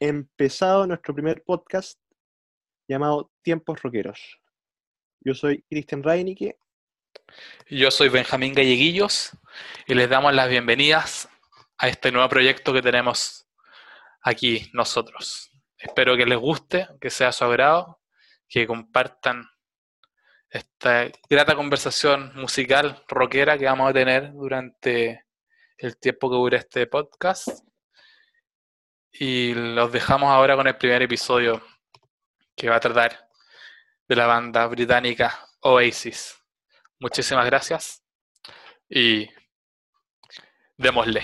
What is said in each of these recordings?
empezado nuestro primer podcast llamado Tiempos Rockeros. Yo soy Cristian Reinicke. Yo soy Benjamín Galleguillos y les damos las bienvenidas a este nuevo proyecto que tenemos aquí nosotros. Espero que les guste, que sea su agrado, que compartan esta grata conversación musical rockera que vamos a tener durante el tiempo que dure este podcast. Y los dejamos ahora con el primer episodio que va a tratar de la banda británica Oasis. Muchísimas gracias y démosle.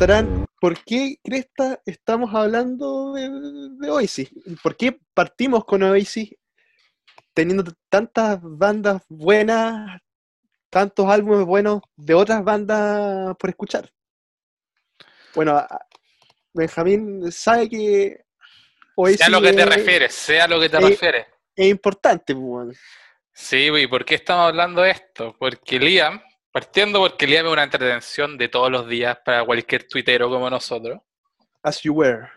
Preguntarán por qué Cresta estamos hablando de, de Oasis. ¿Por qué partimos con Oasis teniendo tantas bandas buenas, tantos álbumes buenos de otras bandas por escuchar? Bueno, Benjamín sabe que Oasis Sea lo que te es, refieres, sea lo que te refieres. es importante. pues, weón. Sí, ¿y por qué estamos hablando de esto? Porque Liam, partiendo porque Liam es una entretención de todos los días para cualquier tuitero como nosotros, As you were.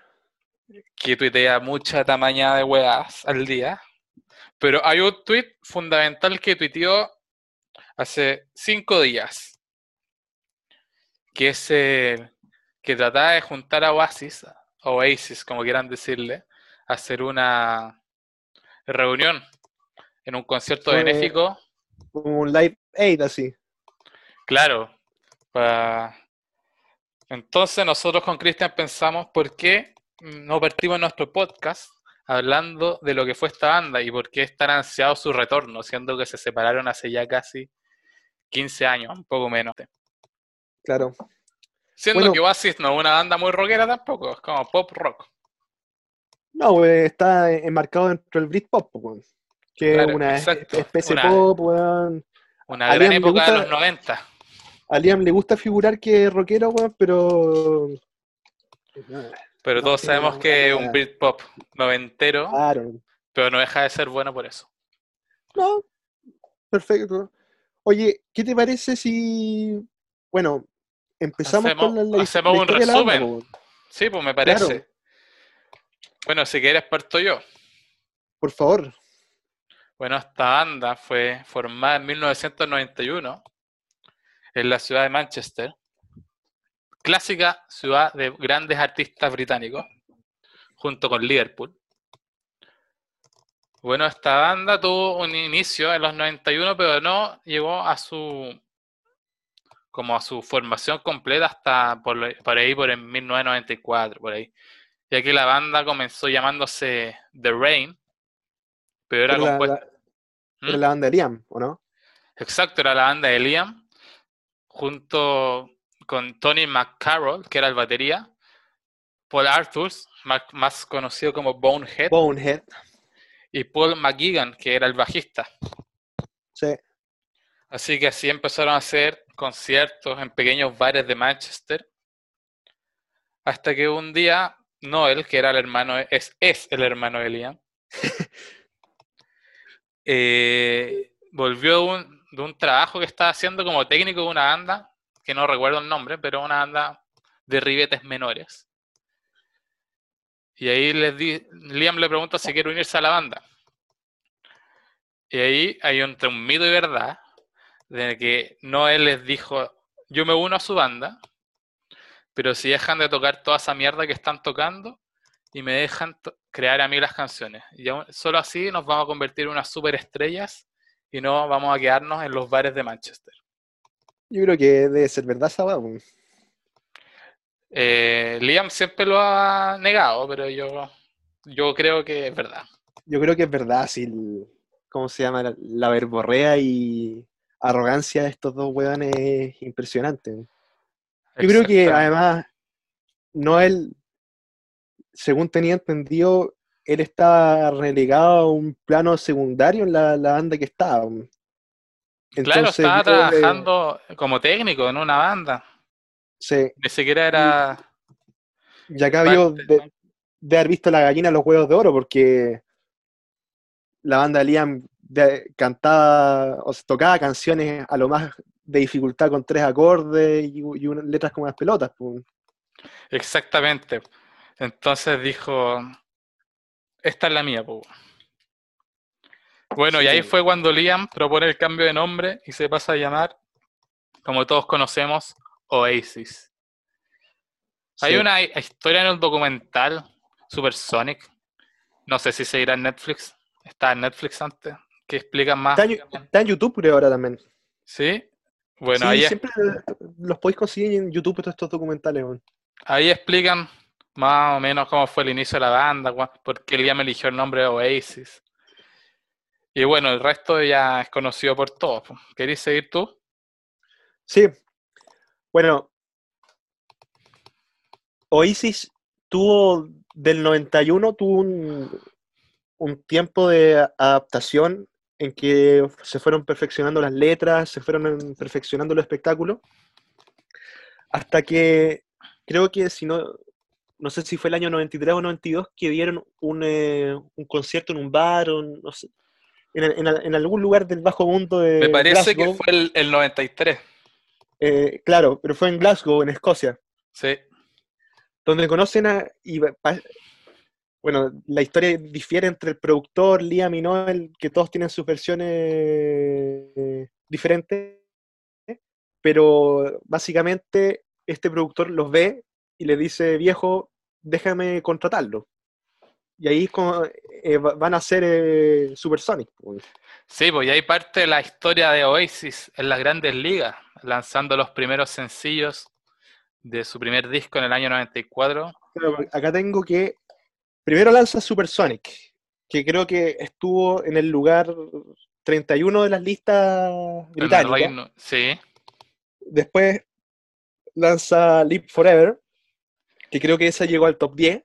que tuitea mucha tamaña de weas al día. Pero hay un tweet fundamental que tuiteó hace cinco días, que es el que trataba de juntar a Oasis, Oasis, como quieran decirle, a hacer una reunión en un concierto benéfico Como un live aid así. Claro. pa- Entonces nosotros con Cristian pensamos por qué no partimos nuestro podcast hablando de lo que fue esta banda y por qué es tan ansiado su retorno, siendo que se separaron hace ya casi 15 años, un poco menos. Claro. Siendo Bueno. que Oasis no es una banda muy rockera tampoco, es como pop rock. No, weón, está enmarcado dentro del Britpop, pues. Que es una exacto, especie una- de pop, weón. Una gran época de los 90. A Liam le gusta figurar que es rockero, weón, pero. Pero No, todos sabemos no, que es no, un no. Britpop noventero, Claro. pero no deja de ser bueno por eso. No, perfecto. Oye, ¿qué te parece si. Bueno, empezamos Hacemos- con la, la- hacemos un la resumen. Sí, pues me parece. Claro. Bueno, si quieres parto yo. Por favor. Bueno, esta banda fue formada en 1991 en la ciudad de Manchester, clásica ciudad de grandes artistas británicos, junto con Liverpool. Bueno, esta banda tuvo un inicio en los 91, pero no llegó a su como a su formación completa hasta por, ahí, por en 1994, por ahí. Ya que la banda comenzó llamándose The Rain, pero era compuesta... la- era ¿Mm? la banda de Liam, ¿o no? Exacto, era la banda de Liam, junto con Tony McCarroll, que era el batería, Paul Arthurs, más conocido como Bonehead, Bonehead. y Paul McGuigan, que era el bajista. Sí. Así que así empezaron a hacer conciertos en pequeños bares de Manchester, hasta que un día Noel, que era el hermano, es, es el hermano de Liam, eh, volvió un, de un trabajo que estaba haciendo como técnico de una banda, que no recuerdo el nombre, pero una banda de ribetes menores. Y ahí les di, Liam le pregunta si quiere unirse a la banda. Y ahí hay entre un mito y verdad, de que Noel les dijo, yo me uno a su banda, pero si dejan de tocar toda esa mierda que están tocando y me dejan crear a mí las canciones. Y aún- solo así nos vamos a convertir en unas superestrellas y no vamos a quedarnos en los bares de Manchester. Yo creo que debe ser verdad esa. Eh, Liam siempre lo ha negado, pero yo Yo creo que es verdad. Yo creo que es verdad, el- ¿Cómo se llama? La, la verborrea y arrogancia de estos dos hueones es impresionante. Yo creo que además, Noel, según tenía entendido, él estaba relegado a un plano secundario en la, la banda que estaba. Claro, estaba trabajando como técnico en una banda. sí, Ni siquiera era. y acá vio de, haber visto la gallina los huevos de oro, porque la banda Liam de- cantaba, o tocaba canciones a lo más de dificultad con tres acordes y, y unas letras como las pelotas. Exactamente. Entonces dijo, esta es la mía, po. Bueno, Sí, y ahí fue cuando Liam propone el cambio de nombre y se pasa a llamar, como todos conocemos, Oasis. Hay una hi- historia en el documental Supersonic, no sé si seguirá en Netflix, está en Netflix antes, que explica más. Está en, está en YouTube creo ahora también. ¿Sí? Bueno, ahí, siempre los podéis conseguir en YouTube todos estos documentales. ahí explican más o menos cómo fue el inicio de la banda, por qué Liam eligió el nombre de Oasis. Y bueno, el resto ya es conocido por todos. ¿Querés seguir tú? Sí. Bueno, Oasis tuvo, del 91, tuvo un, un tiempo de adaptación en que se fueron perfeccionando las letras, se fueron perfeccionando los espectáculos, hasta que creo que si no, no sé si fue el año 93 o 92, que dieron un, eh, un concierto en un bar, o no sé, en, en- en algún lugar del bajo mundo de Me parece Glasgow. que fue el, el 93. Eh, claro, pero fue en Glasgow, en Escocia, Sí, donde conocen a... y bueno, la historia difiere entre el productor, Liam y Noel, que todos tienen sus versiones eh, diferentes, pero básicamente este productor los ve y le dice, viejo, déjame contratarlo. Y ahí eh, va- van a ser eh, Supersonic. sí, pues y ahí parte la historia de Oasis en las grandes ligas, lanzando los primeros sencillos de su primer disco en el año 94. Pero acá tengo que primero lanza Supersonic, que creo que estuvo en el lugar 31 de las listas británicas. Sí, Después lanza Live Forever, que creo que esa llegó al top 10.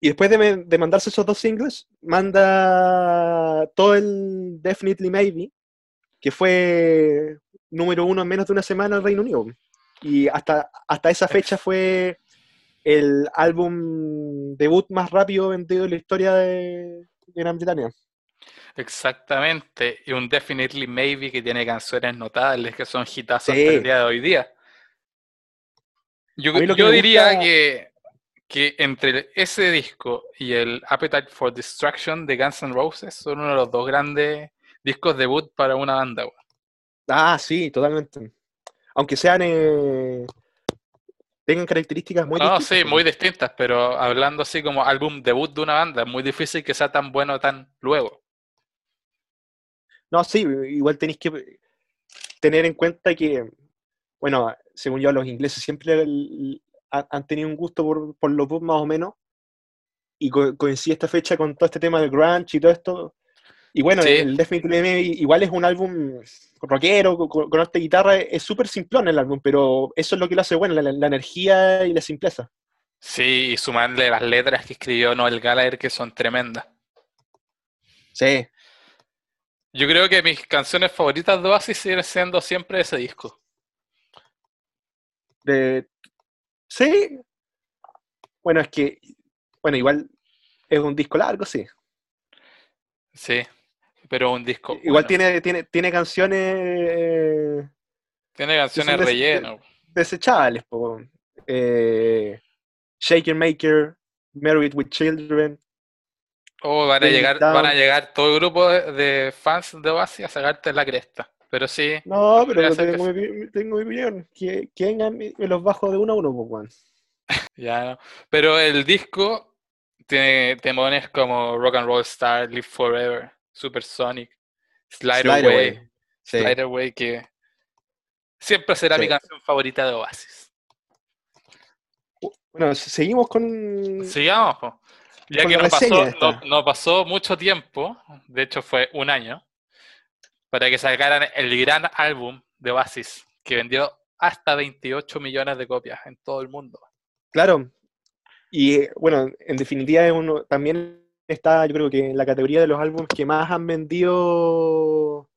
Y después de, mandarse esos dos singles, manda todo el Definitely Maybe, que fue número uno en menos de una semana en Reino Unido. Y hasta, hasta esa fecha fue el álbum debut más rápido vendido en la historia de, de Gran Bretaña. exactamente. Y un Definitely Maybe que tiene canciones notables que son hitazos Sí. hasta el día de hoy día. Yo, que yo diría gusta- que, que entre ese disco y el Appetite for Destruction de Guns N' Roses son uno de los dos grandes discos debut para una banda. Ah, sí, totalmente. Aunque sean. eh, tengan características muy No, distintas. sí, pues. muy distintas, pero hablando así como álbum debut de una banda, es muy difícil que sea tan bueno tan luego. No, sí, igual tenéis que tener en cuenta que, bueno, según yo, los ingleses siempre el- han tenido un gusto por, por los pop más o menos, y co- coincide esta fecha con todo este tema del grunge y todo esto. Y bueno, Sí. el Definitely Maybe igual es un álbum rockero, con esta guitarra, es súper simplón el álbum, pero eso es lo que lo hace bueno, la, la energía y la simpleza. Sí, y sumarle las letras que escribió Noel Gallagher que son tremendas. Sí, Yo creo que mis canciones favoritas de Oasis siguen siendo siempre ese disco. De, sí. Bueno, es que, bueno, igual es un disco largo, sí. Sí, pero un disco. Igual bueno. tiene, tiene, tiene canciones Tiene canciones des- relleno. desechables, po. Eh, Shaker Maker, Married with Children. O van a llegar, Down. van a llegar todo el grupo de, de fans de Oasis a sacarte la cresta. Pero sí, No, pero ser que tengo, mi, tengo mi opinión. Que, que vengan y me los bajo de uno a uno, pues, ya no. Pero el disco tiene temones como Rock and Roll Star, Live Forever, Supersonic, Slide, Slide Away, Away. Sí. Slide Away, que siempre será mi canción favorita de Oasis. Bueno, seguimos con. Sigamos, po. Ya con que no pasó, no pasó mucho tiempo, de hecho fue un año, para que sacaran el gran álbum de Oasis, que vendió hasta 28 millones de copias en todo el mundo. Claro. Y eh, bueno, en definitiva es uno, también está, yo creo que en la categoría de los álbumes que más han vendido,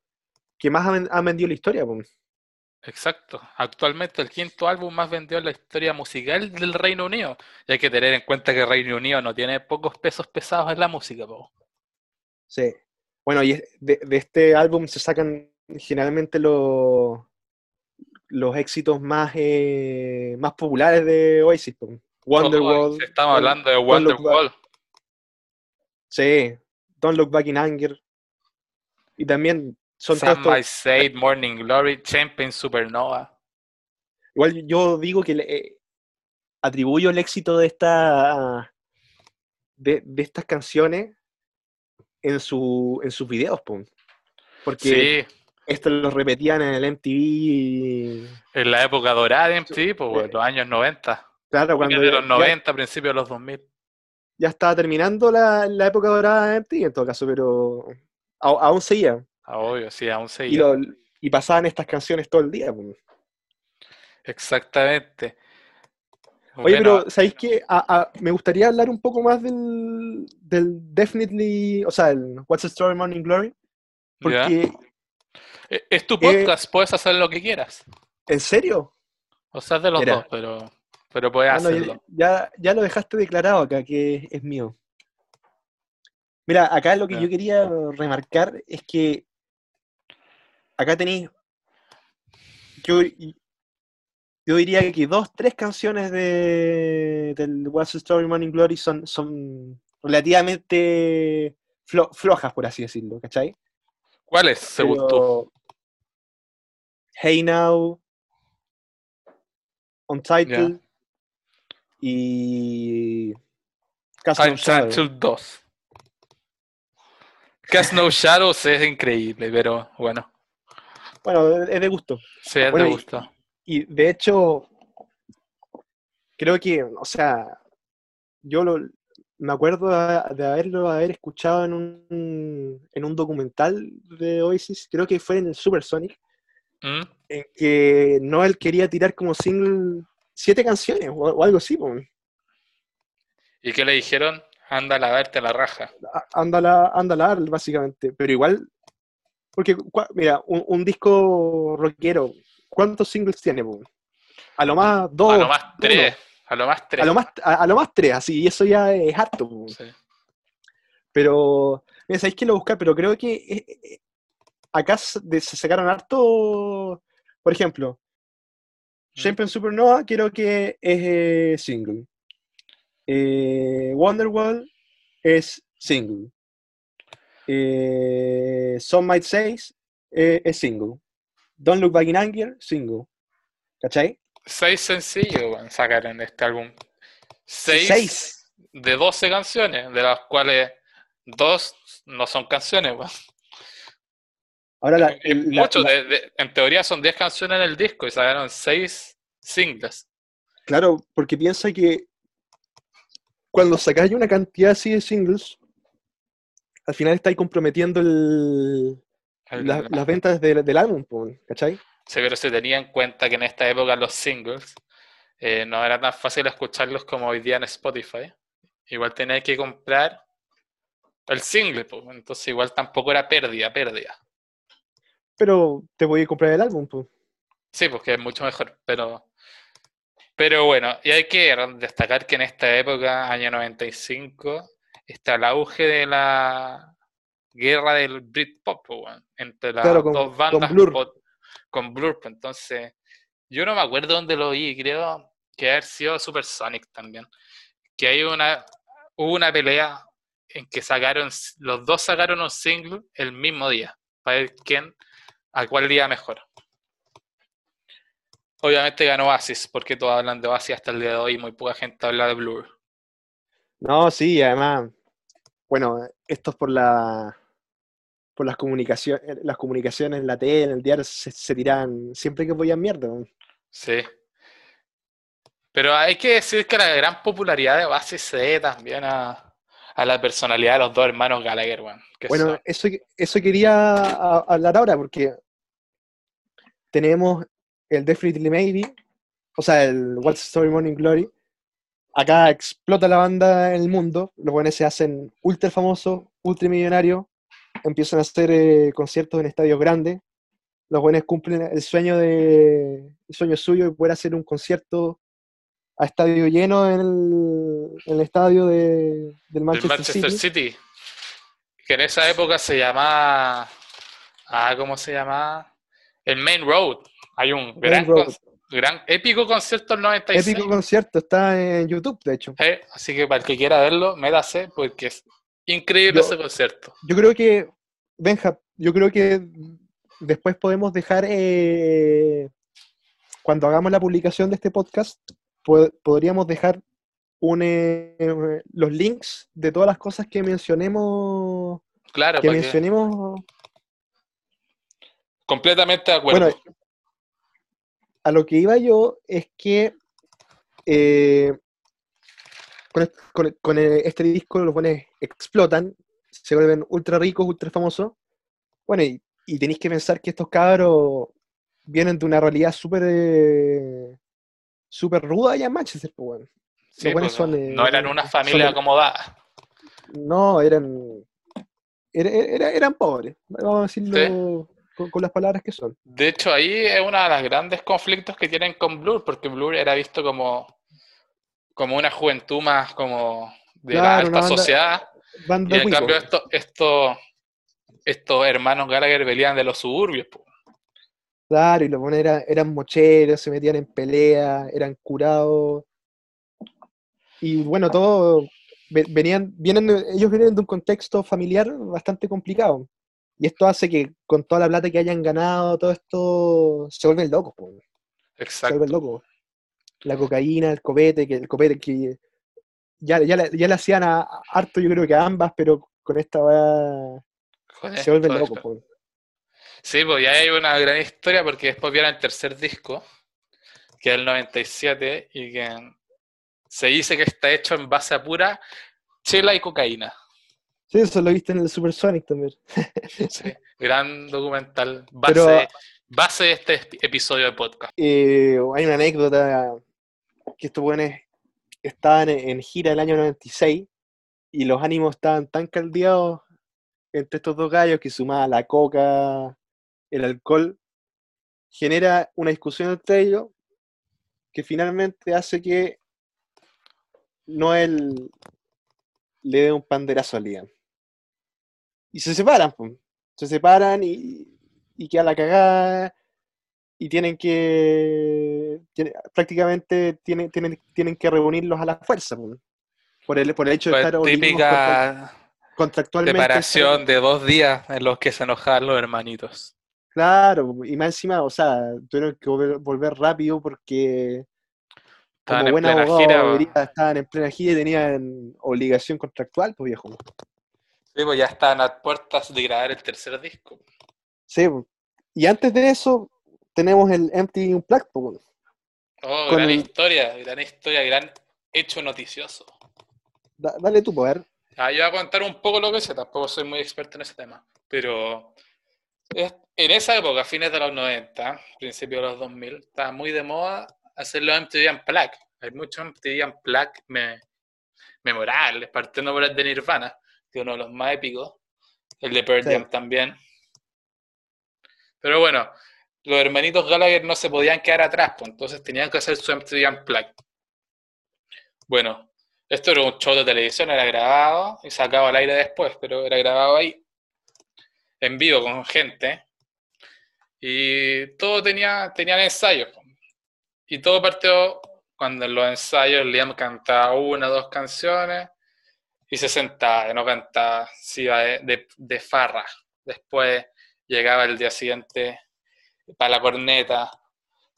que más han, han vendido la historia. pues. Exacto. Actualmente el quinto álbum más vendido en la historia musical del Reino Unido. Y hay que tener en cuenta que Reino Unido no tiene pocos pesos pesados en la música, po. Sí. Bueno, y de, de este álbum se sacan generalmente los, los éxitos más, eh, más populares de Oasis. Wonderwall. Estamos hablando de. Wonderwall. Sí. Don't Look Back in Anger. Y también son estos- Might Say, Morning Glory, Champion Supernova. Igual yo digo que le- eh, atribuyo el éxito de esta de, de estas canciones en su en sus videos, po. porque Sí, esto lo repetían en el MTV, en la época dorada de MTV, pues, los años 90. claro, cuando de los 90, principios de los 2000. ya estaba terminando la, la época dorada de MTV en todo caso, pero a- aún seguía Ah, obvio, sí, aún y, seguía. lo- y pasaban estas canciones todo el día. po. Exactamente. Oye, Bueno, pero ¿sabéis qué? A- a- me gustaría hablar un poco más del, del Definitely, o sea, el What's the Story Morning Glory, porque, E- Es tu eh, podcast, puedes hacer lo que quieras. ¿en serio? O sea, es de los dos, pero, pero puedes Ah, no, ya, hacerlo. ya, ya lo dejaste declarado acá, que es mío. Mira, acá lo que yo quería remarcar es que acá tenéis, yo, yo diría que dos, tres canciones de, del What's the Story Morning Glory son, son relativamente flo- flojas, por así decirlo, ¿cachai? ¿Cuál es, según tú? Pero Hey Now, Untitled y Cast No Time Shadow. Central 2. Cast No Shadows es increíble, pero bueno, Bueno, es de gusto. sí, es Bueno, de gusto. Y de hecho, creo que, o sea, yo lo- me acuerdo de, haberlo haber escuchado en un, en un documental de Oasis, creo que fue en el Supersonic, ¿Mm? en que Noel quería tirar como single siete canciones o, o algo así. po. ¿Y qué le dijeron? Anda a lavarte la raja. Ándala, ándala, básicamente. Pero igual, porque, mira, un, un disco rockero, ¿cuántos singles tiene? po? A lo más dos, A lo más uno. tres. A lo más tres. A lo más, a, a lo más tres, así, y eso ya es harto. Sí. Pero, mira, sabéis que lo buscar, pero creo que eh, eh, acá se sacaron harto, por ejemplo, ¿Mm? Champion Supernova creo que es eh, single. Eh, Wonderwall es single. Some Might Say es single. Don't Look Back in Anger, single. ¿Cachai? Seis sencillos sacaron este álbum. Seis, Seis. de 12 canciones, de las cuales dos no son canciones. weón. Ahora la, Es la- mucho, la- de- de- en teoría son 10 canciones en el disco y sacaron 6 singles. Claro, porque piensa que cuando sacáis una cantidad así de singles, al final estáis comprometiendo El- la- las ventas del, del álbum, ¿cachai? Sí, pero se tenía en cuenta que en esta época los singles eh, no era tan fácil escucharlos como hoy día en Spotify. Igual tenías que comprar el single, pues, entonces igual tampoco era pérdida, pérdida. Pero te voy a comprar el álbum, po. Sí, porque es mucho mejor, pero, pero bueno, y hay que destacar que en esta época, año 95, está el auge de la guerra del Britpop, weón, entre las Claro, con- dos con bandas Blur. pop- con Blur, entonces, yo no me acuerdo dónde lo vi, creo que haber sido Supersonic también, que hay una, hubo una pelea en que sacaron, los dos sacaron un single el mismo día, para ver quién, a cuál día mejor. Obviamente ganó Oasis, porque todos hablan de Oasis hasta el día de hoy y muy poca gente habla de Blur. No, sí, además, bueno, esto es por la por las comunicaciones, las comunicaciones en la tele, en el diario, se, se tiran siempre que voy a mierda. Sí. Pero hay que decir que la gran popularidad de Oasis se debe también a, a la personalidad de los dos hermanos Gallagher, Bueno, son- eso, eso quería a- hablar ahora porque tenemos el Definitely Maybe, o sea, el What's the Story Morning Glory. Acá explota la banda en el mundo, los buenos se hacen ultra famosos, ultra millonarios, empiezan a hacer eh, conciertos en estadios grandes. Los buenos cumplen el sueño de el sueño suyo de poder hacer un concierto a estadio lleno en el, en el estadio de- del Manchester, Manchester City. City. Que en esa época se llamaba. Ah, ¿cómo se llamaba? El Main Road. Hay un gran, con- gran épico concierto del 96. Épico concierto, está en YouTube, de hecho. Eh, así que para el que quiera verlo, métase porque es increíble Yo- ese concierto. Yo creo que, Benja, yo creo que después podemos dejar, eh, cuando hagamos la publicación de este podcast, po- podríamos dejar un, eh, los links de todas las cosas que mencionemos, Claro, que mencionemos. completamente de acuerdo. Bueno, a lo que iba yo es que eh, con, con- con este disco los buenos explotan, se vuelven ultra ricos, ultra famosos. Bueno, y, y tenéis que pensar que estos cabros vienen de una realidad súper eh, súper ruda allá en Manchester, pues, bueno. Sí, pues, son, eh, no eran una familia acomodada. No, eran era- era- eran pobres, vamos a decirlo con, con las palabras que son. De hecho, ahí es uno de los grandes conflictos que tienen con Blur, porque Blur era visto como, como una juventud más como de la alta banda- sociedad. Banda Y en cambio estos estos estos hermanos Gallagher venían de los suburbios. po. Claro, y los buenos eran, eran mocheros, se metían en pelea, eran curados. Y bueno, todo ve- venían, vienen, ellos vienen de un contexto familiar bastante complicado. Y esto hace que con toda la plata que hayan ganado, todo esto se vuelven locos, po, se Exacto. vuelven locos. La cocaína, el copete, que el copete que ya, ya, le- ya le hacían a, a harto, yo creo que a ambas, pero con esta Con se vuelven locos, po. Sí, pues ya hay una gran historia porque después viene el tercer disco, que es el 97, y que se dice que está hecho en base a pura chela y cocaína. Sí, eso lo viste en el Supersonic también. Sí, gran documental, base, Pero- base de este ep- episodio de podcast. Eh, hay una anécdota que estos buenos estaban en, gira el año 96 y los ánimos estaban tan caldeados entre estos dos gallos que sumada la coca, el alcohol, genera una discusión entre ellos que finalmente hace que Noel le dé un panderazo a Liam. Y se separan, se separan y, y queda la cagada y tienen que tiene- prácticamente tienen, tienen, tienen que reunirlos a la fuerza po, por el, por el hecho de estar típica contractualmente separación de dos días en los que se enojaban los hermanitos. claro y más encima o sea tuvieron que volver, volver rápido porque Estaban como en buen plena abogado gira. estaban en plena gira y tenían obligación contractual pues viejo Sí, pues ya estaban a puertas de grabar el tercer disco. sí y antes de eso tenemos el MTV Unplugged po, Oh, Con gran el- historia, gran historia, gran hecho noticioso. Da- dale tú poder Ah, yo voy a contar un poco lo que sé, tampoco soy muy experto en ese tema, pero es- en esa época, fines de los 90, principios de los 2000, estaba muy de moda hacer los MTV Unplugged. Hay muchos MTV Unplugged me- memorables, partiendo por el de Nirvana, que es uno de los más épicos, el de Pearl Sí. Jam también. Pero bueno, los hermanitos Gallagher no se podían quedar atrás, pues, entonces tenían que hacer su MTV Unplugged. Bueno, esto era un show de televisión, era grabado y sacado al aire después, pero era grabado ahí, en vivo con gente. Y todo tenía, tenían ensayos. po. Y todo partió cuando en los ensayos Liam cantaba una o dos canciones y se sentaba, no cantaba, se iba de, de farra. Después llegaba el día siguiente para la corneta,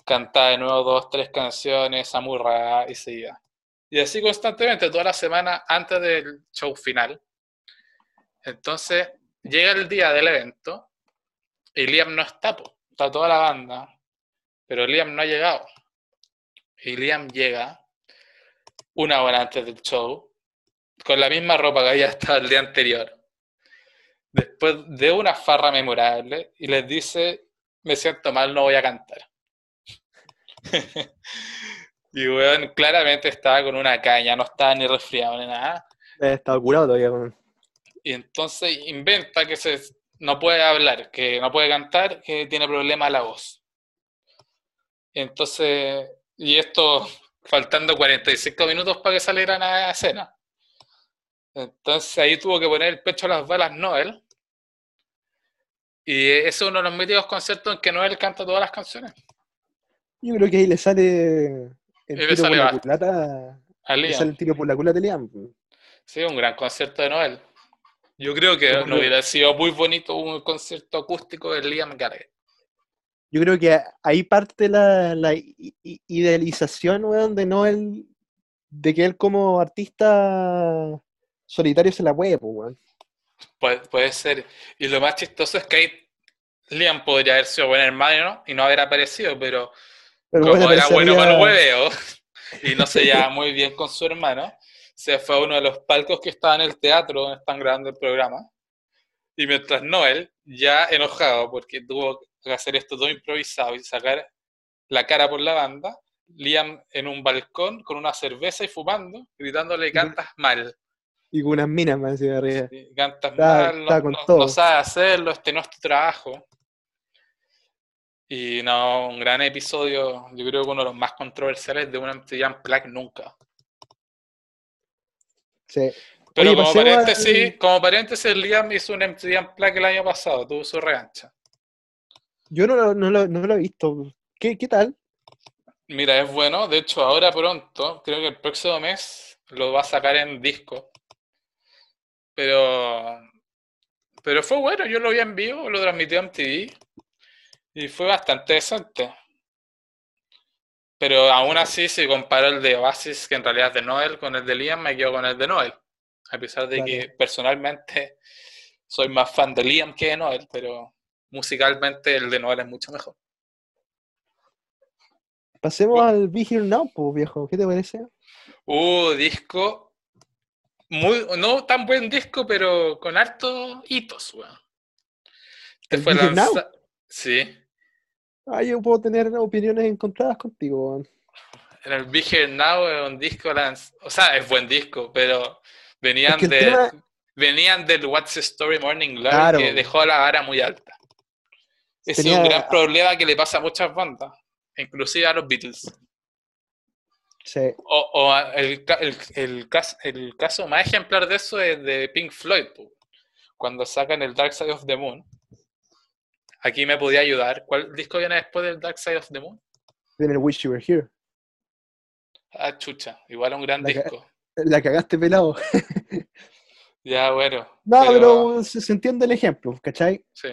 cantaba de nuevo dos, tres canciones, amurra y se iba. Y así constantemente, toda la semana antes del show final. Entonces, llega el día del evento y Liam no está, po. está toda la banda, pero Liam no ha llegado. Y Liam llega una hora antes del show con la misma ropa que había estado el día anterior. Después de una farra memorable y les dice, me siento mal, no voy a cantar. y weón, claramente estaba con una caña, no estaba ni resfriado ni nada. Estaba curado todavía. Y entonces inventa que se, no puede hablar, que no puede cantar, que tiene problema la voz. Entonces, y esto faltando 45 minutos para que salieran a escena. Entonces ahí tuvo que poner el pecho a las balas Noel. Y ese es uno de los míticos conciertos en que Noel canta todas las canciones. Yo creo que ahí le sale el tiro por la culata. Le sale el tiro por la culata de Liam. Sí, un gran concierto de Noel. Yo creo que no hubiera sido muy bonito un concierto acústico de Liam Gallagher. Yo creo que ahí parte la, la idealización, weón, de Noel, de que él como artista solitario se la puede, pues, weón. Puede, ser. Y lo más chistoso es que ahí Liam podría haber sido buen hermano y no haber aparecido, pero, como era bueno para el hueveo y no se llevaba muy bien con su hermano, se fue a uno de los palcos que estaba en el teatro donde están grabando el programa. Y mientras Noel, ya enojado porque tuvo que hacer esto todo improvisado y sacar la cara por la banda, Liam en un balcón con una cerveza y fumando, gritándole cantas mal. Y con unas minas más de arriba. cantas mal, no, sabes hacerlo, este no es tu trabajo. Y no, un gran episodio, yo creo que uno de los más controversiales de un MTV Unplugged nunca. Sí. Pero como, paréntesis, como paréntesis, Liam hizo un MTV Unplugged el año pasado, tuvo su revancha. Yo no lo, no lo, he visto. ¿Qué, ¿Qué tal? Mira, es bueno. De hecho, ahora pronto, creo que el próximo mes lo va a sacar en disco. Pero, pero fue bueno. Yo lo vi en vivo, lo transmitió en TV y fue bastante decente. Pero aún así, si comparo el de Oasis, que en realidad es de Noel, con el de Liam, me quedo con el de Noel. A pesar de que personalmente soy más fan de Liam que de Noel, pero musicalmente el de Noel es mucho mejor. Pasemos al Be Here Now, viejo. ¿Qué te parece? Uh, disco. Muy, no tan buen disco, pero con hartos hitos, weón. Este fue lanzado. Sí. Ah, yo puedo tener opiniones encontradas contigo, weón. En el Be Here Now es un disco, o sea, es buen disco, pero venían de venían del What's the Story Morning Glory que dejó la vara muy alta. Ese es un gran problema que le pasa a muchas bandas, inclusive a los Beatles. Sí. O, el, el, caso, el, caso, más ejemplar de eso es de Pink Floyd, cuando sacan el Dark Side of the Moon. Aquí me podía ayudar. ¿Cuál disco viene después del Dark Side of the Moon? Viene el Wish You Were Here. Ah, chucha, igual un gran disco. la cagaste pelado. ya, bueno. No, pero, se, entiende el ejemplo, ¿cachai? Sí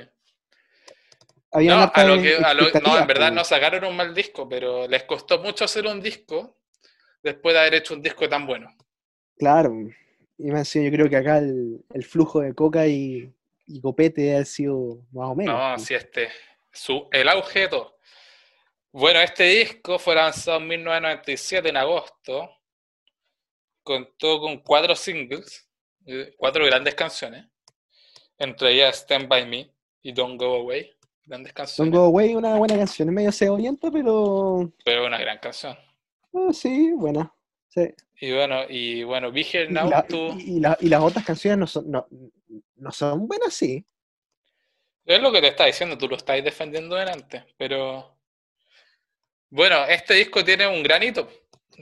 no, en verdad no sacaron un mal disco, pero les costó mucho hacer un disco después de haber hecho un disco tan bueno. Claro, y me yo creo que acá el, flujo de coca y, copete ha sido más o menos. No, sí, este, su, el auge de todo. Bueno, este disco fue lanzado en 1997, en agosto. Contó con cuatro singles, eh, cuatro grandes canciones, entre ellas Stand By Me y Don't Go Away. Grandes canciones. Don't Go Away, una buena canción, es medio cebollenta, pero. Pero una gran canción. Oh, sí, buena. Sí. Y bueno, y bueno, Here Now, y, y, las otras canciones no son, no, no son buenas, sí. Es lo que te está diciendo, tú lo estás defendiendo delante, pero. Bueno, este disco tiene un granito,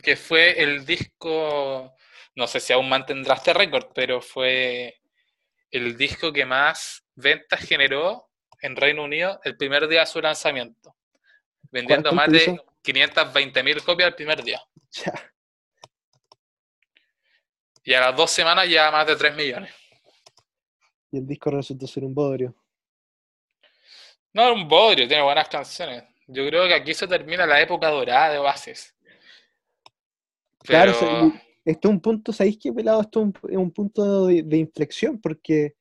que fue el disco, no sé si aún mantendrá este récord, pero fue el disco que más ventas generó en Reino Unido el primer día de su lanzamiento, vendiendo más de 520.000 copias el primer día. Y a las dos semanas ya más de 3 millones. Y el disco resultó ser un bodrio. No, un bodrio, tiene buenas canciones. Yo creo que aquí se termina la época dorada de Oasis. Claro, esto es un punto, ¿sabéis qué pelado? Esto es un, punto de inflexión, porque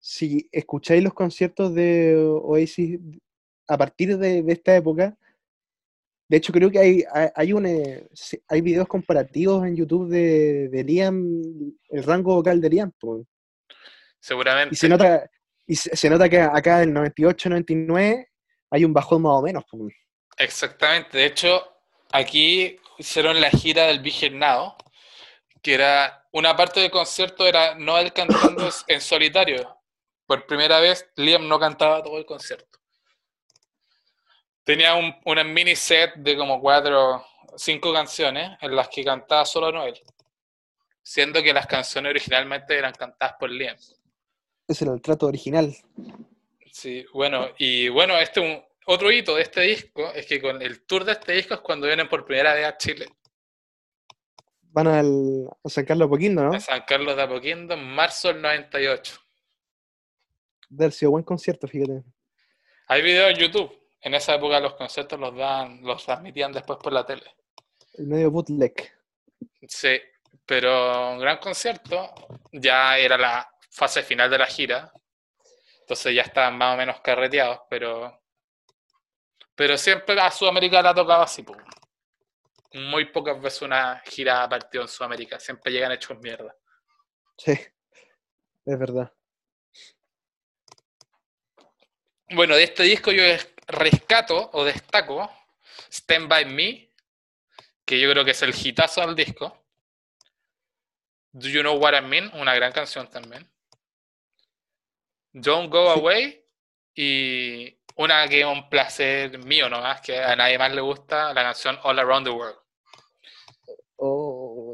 si escucháis los conciertos de Oasis a partir de, esta época, De hecho, creo que hay, hay, hay un, eh, hay videos comparativos en YouTube de, de Liam, el rango vocal de Liam. po. Seguramente. Y se nota, y se, se nota que acá en 98, 99 hay un bajón más o menos. Exactamente. De hecho, aquí hicieron la gira del Now, que era una parte del concierto era Noel cantando en solitario. Por primera vez, Liam no cantaba todo el concierto. Tenía un, una mini set de como cuatro, cinco canciones en las que cantaba solo Noel. Siendo que las canciones originalmente eran cantadas por Liam. Ese era el trato original. Sí, bueno, y bueno, este un, otro hito de este disco es que con el tour de este disco es cuando vienen por primera vez a Chile, Van al, a San Carlos Poquindo, ¿no? a San Carlos de Apoquindo, en marzo del 98. Debe haber sido buen concierto, fíjate. Hay videos en YouTube. En esa época los conciertos los dan, los transmitían después por la tele. El medio bootleg. Sí, pero un gran concierto. Ya era la fase final de la gira. Entonces ya estaban más o menos carreteados, pero. Pero siempre a Sudamérica la tocaba así, po. Muy pocas veces una gira ha partido en Sudamérica. Siempre llegan hechos mierda. Sí, es verdad. Bueno, de este disco yo rescato o destaco Stand By Me, que yo creo que es el hitazo del disco. Do You Know What I Mean, una gran canción también. Don't Go. Away y una que es un placer mío nomás, que a nadie más le gusta, la canción All Around the World, Oh,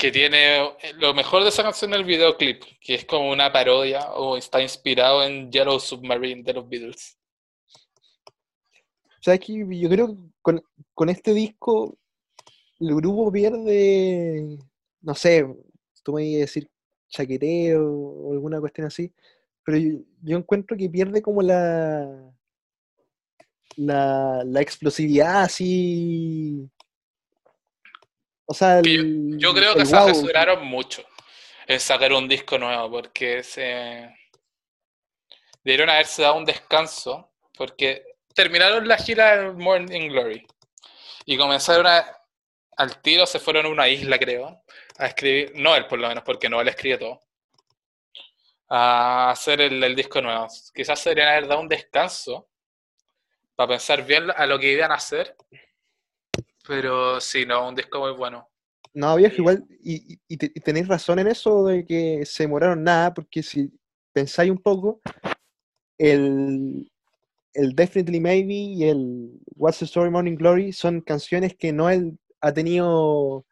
que tiene lo mejor de esa canción el videoclip, que es como una parodia o está inspirado en Yellow Submarine de los Beatles. ¿Sabes qué? Yo creo que con, con este disco el grupo pierde, no sé, tú me ibas a decir chaqueteo o alguna cuestión así, pero yo, yo encuentro que pierde como la, la, la explosividad así. O sea, Que yo- creo que se wow. apresuraron mucho en sacar un disco nuevo, porque se debieron haberse dado un descanso, porque terminaron la gira de Morning Glory y comenzaron a, al tiro, se fueron a una isla, creo, a escribir, no él por lo menos, porque no él escribe todo, a hacer el, el disco nuevo. Quizás se deberían haber dado un descanso para pensar bien a lo que iban a hacer, pero sí, no, un disco muy bueno. No, viejo, igual, y, y- y te- y tenéis razón en eso de que se demoraron nada, porque si pensáis un poco, el, el Definitely Maybe y el What's the Story Morning Glory son canciones que Noel ha tenido,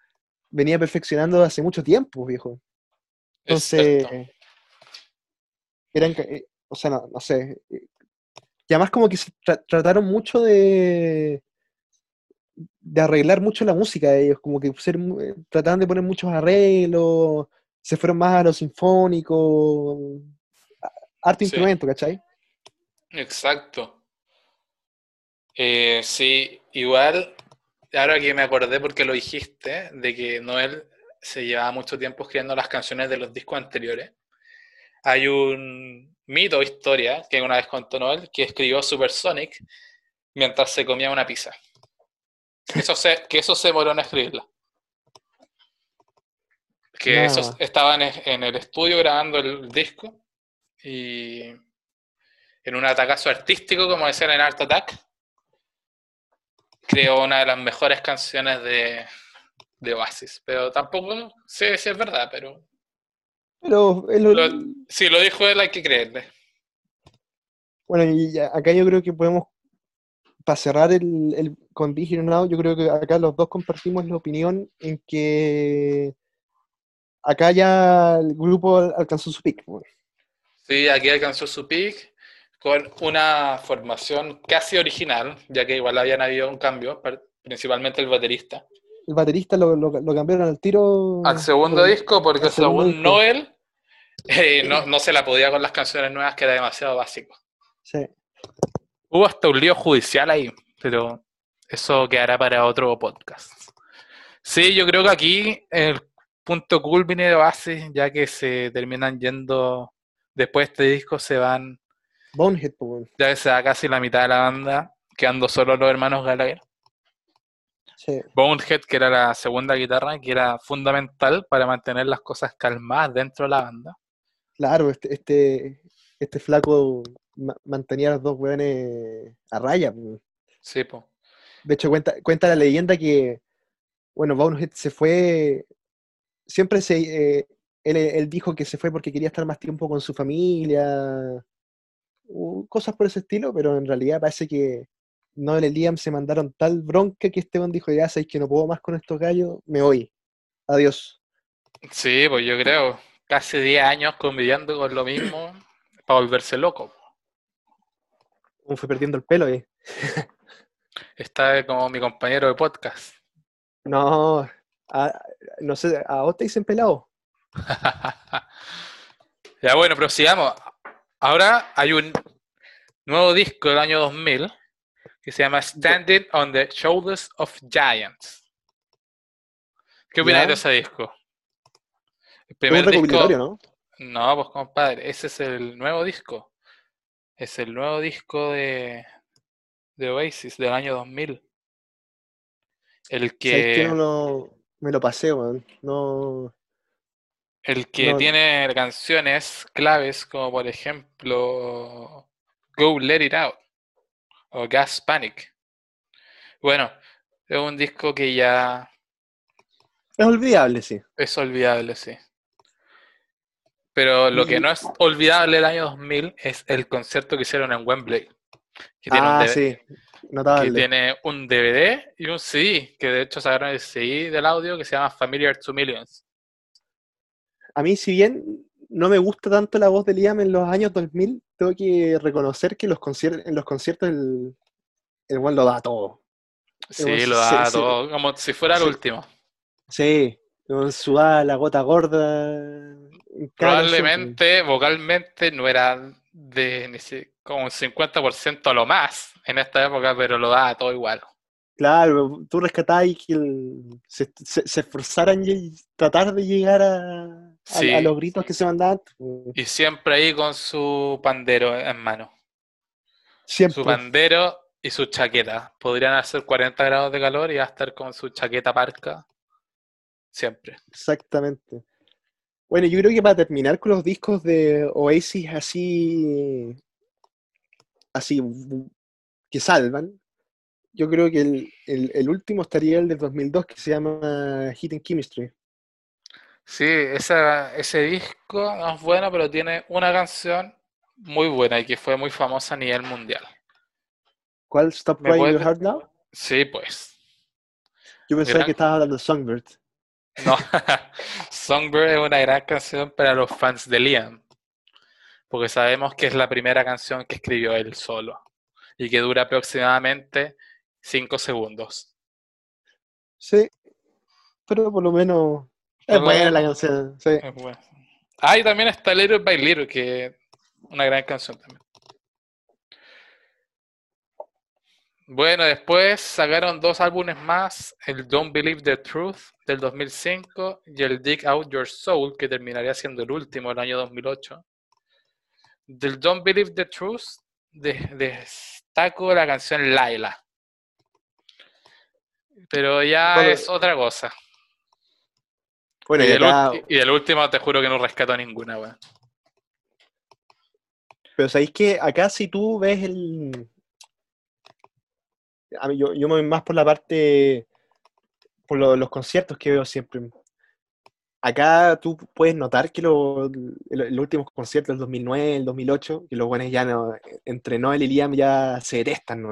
venía perfeccionando hace mucho tiempo, viejo. Es Entonces, eran, eh, o sea, no, no sé. eh, Y además como que se tra- trataron mucho de, de arreglar mucho la música de ellos, como que ser, eh, trataban de poner muchos arreglos, se fueron más a lo sinfónico, a- harto Sí. instrumento, ¿cachai? Exacto. Eh, sí, igual, ahora que me acordé porque lo dijiste, de que Noel se llevaba mucho tiempo escribiendo las canciones de los discos anteriores. Hay un mito o historia que una vez contó Noel que escribió Supersonic mientras se comía una pizza. Eso se, que eso se demoró en escribirla. Que esos Nada. estaban en el estudio grabando el disco y en un atacazo artístico, como decían en Art Attack, creó una de las mejores canciones de, de Oasis. Pero tampoco sé si es verdad, pero Pero lo- si lo dijo él hay que creerle. bueno, y acá yo creo que podemos, para cerrar el, el con Big Hero Now, yo creo que acá los dos compartimos la opinión en que acá ya el grupo al- alcanzó su pick. Sí, aquí alcanzó su peak con una formación casi original, ya que igual habían habido un cambio, principalmente el baterista. El baterista lo, lo- lo cambiaron al tiro. Al segundo por- disco, porque según disco. Noel, eh, no, no se la podía con las canciones nuevas, que era demasiado básico. Sí. Hubo hasta un lío judicial ahí, pero eso quedará para otro podcast. Sí, yo creo que aquí el punto culmine de Oasis, ya que se terminan yendo, después de este disco se van, Bonehead, ya que se da casi la mitad de la banda, quedando solo los hermanos Gallagher. Sí. Bonehead, que era la segunda guitarra, que era fundamental para mantener las cosas calmadas dentro de la banda. Claro, este, este, este flaco ma- mantenía a los dos weones a raya. po. Sí, pues. De hecho, cuenta, cuenta la leyenda que, bueno, Bonehead se fue, siempre se, eh, él, él dijo que se fue porque quería estar más tiempo con su familia, cosas por ese estilo, pero en realidad parece que Noel y Liam se mandaron tal bronca que este weón dijo, ya sabéis que no puedo más con estos gallos, me voy, adiós. Sí, pues yo creo. Casi 10 años conviviendo con lo mismo para volverse loco. Como fue perdiendo el pelo ahí. Está como mi compañero de podcast. No, a- no sé, ¿a vos te dicen pelado? ya bueno, prosigamos. Ahora hay un nuevo disco del año 2000 que se llama Standing on the Shoulders of Giants. ¿Qué opinas de ese disco? El Es primer un disco. ¿no? No, pues compadre, ese es el nuevo disco. Es el nuevo disco de, de Oasis del año 2000. El ¿Sabes que, que no lo, me lo pasé, weón? No, el que no- tiene canciones claves como por ejemplo Go Let It Out o Gas Panic. Bueno, es un disco que ya es olvidable, sí. es olvidable, sí. Pero lo que no es olvidable del año 2000 es el concierto que hicieron en Wembley. Que tiene un Ah, DVD sí, que notable. tiene un DVD y un CD, que de hecho sacaron el CD del audio que se llama Familiar to Millions. A mí, si bien no me gusta tanto la voz de Liam en los años 2000, tengo que reconocer que los en los conciertos el, el buen lo da todo. Sí, lo da todo, como si fuera el último. Sí, con sudada, la gota gorda. Probablemente, vocalmente, no era de ni si- como un 50% a lo más en esta época, pero lo da todo igual. Claro, tú rescatabas que el- se, se, se esforzaran y tratar de llegar a, a- Sí. a los gritos que se mandaban. pues, Y siempre ahí con su pandero en mano. Siempre. Su pandero y su chaqueta. Podrían hacer 40 grados de calor y va a estar con su chaqueta parca. Siempre. Exactamente. Bueno, yo creo que para terminar con los discos de Oasis así, así que salvan, yo creo que el, el- el último estaría el del 2002 que se llama Hidden Chemistry. Sí, esa, ese disco no es bueno, pero tiene una canción muy buena y que fue muy famosa a nivel mundial. ¿Cuál? Stop ¿Me Crying Your Heart Now? Sí, pues. Yo pensaba Gran- que estabas hablando de Songbird. No, Songbird es una gran canción para los fans de Liam, porque sabemos que es la primera canción que escribió él solo y que dura aproximadamente 5 segundos. Sí, pero por lo menos es buena la canción. Sí. Es bueno. Ah, y también está Little by Little, que es una gran canción también. Bueno, después sacaron dos álbumes más, el Don't Believe the Truth del 2005 y el Dig Out Your Soul, que terminaría siendo el último el año 2008. Del Don't Believe the Truth de- destaco la canción Laila. Pero ya Bueno, es otra cosa. Bueno, y, y del acá, ulti- y del último te juro que no rescato ninguna, weón. pero sabéis que acá si tú ves el... A mí, yo, yo me voy más por la parte, por lo- los conciertos que veo siempre. Acá tú puedes notar que lo- el- los últimos conciertos del 2009, el 2008, que los buenos ya no, entre Noel y Liam ya se detestan, ¿no?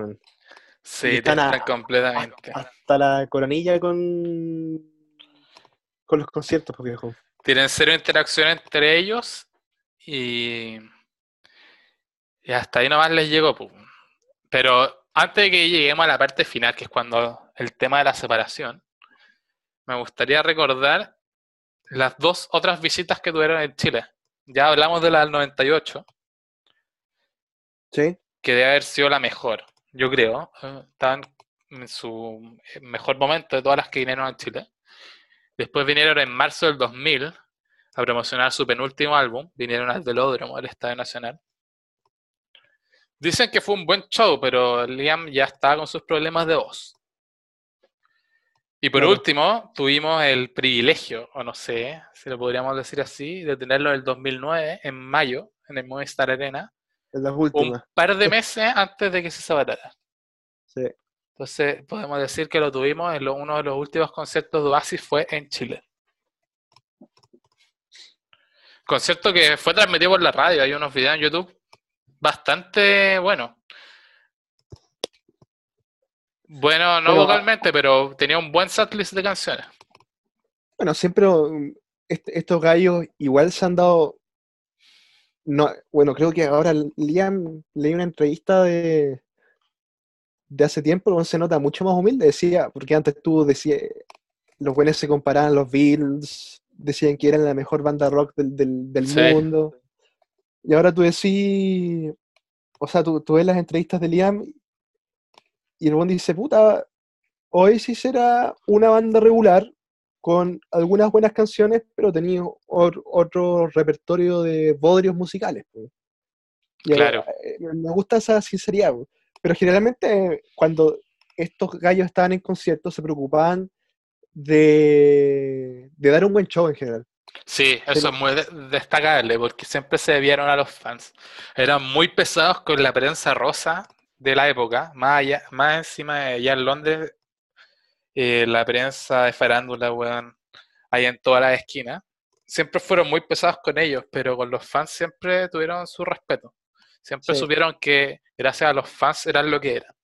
A- están completamente. hasta la coronilla con, con los conciertos, pues viejo. Tienen cero interacción entre ellos y, y hasta ahí nomás les llegó. pu. Pero antes de que lleguemos a la parte final, que es cuando el tema de la separación, me gustaría recordar las dos otras visitas que tuvieron en Chile. Ya hablamos de la del 98, ¿Sí? que debe haber sido la mejor, yo creo. Estaban en su mejor momento de todas las que vinieron a Chile. Después vinieron en marzo del 2000 a promocionar su penúltimo álbum. Vinieron al Velódromo del Estadio Nacional. Dicen que fue un buen show, pero Liam ya estaba con sus problemas de voz. Y por último, tuvimos el privilegio, o no sé si lo podríamos decir así, de tenerlo en el 2009, en mayo, en el Movistar Arena, En las un últimas. par de meses antes de que se separara. Sí. Entonces, podemos decir que lo tuvimos en lo- uno de los últimos conciertos de Oasis fue en Chile. Concierto que fue transmitido por la radio, hay unos videos en YouTube bastante buenos. Bueno, no Pero- vocalmente, pero tenía un buen setlist de canciones. Bueno, siempre um, est- estos gallos igual se han dado. No, bueno, creo que ahora Liam leí una entrevista de, de hace tiempo, donde se nota mucho más humilde, decía, porque antes tú decías, los buenos se comparaban los Beatles, decían que eran la mejor banda rock del, del, del Sí. mundo. Y ahora tú decís, o sea, tú, tú ves las entrevistas de Liam y el buen dice, puta, Oasis era una banda regular con algunas buenas canciones, pero tenía or- otro repertorio de bodrios musicales. Y Claro. eh, me gusta esa sinceridad, pero generalmente cuando estos gallos estaban en conciertos se preocupaban de, de dar un buen show en general. Sí, eso es muy de- destacable porque siempre se debieron a los fans. Eran muy pesados con la prensa rosa de la época, más allá, más encima de allá en Londres, eh, la prensa de farándula, weón, ahí en todas las esquinas. Siempre fueron muy pesados con ellos, pero con los fans siempre tuvieron su respeto. Siempre Sí. supieron que gracias a los fans eran lo que eran.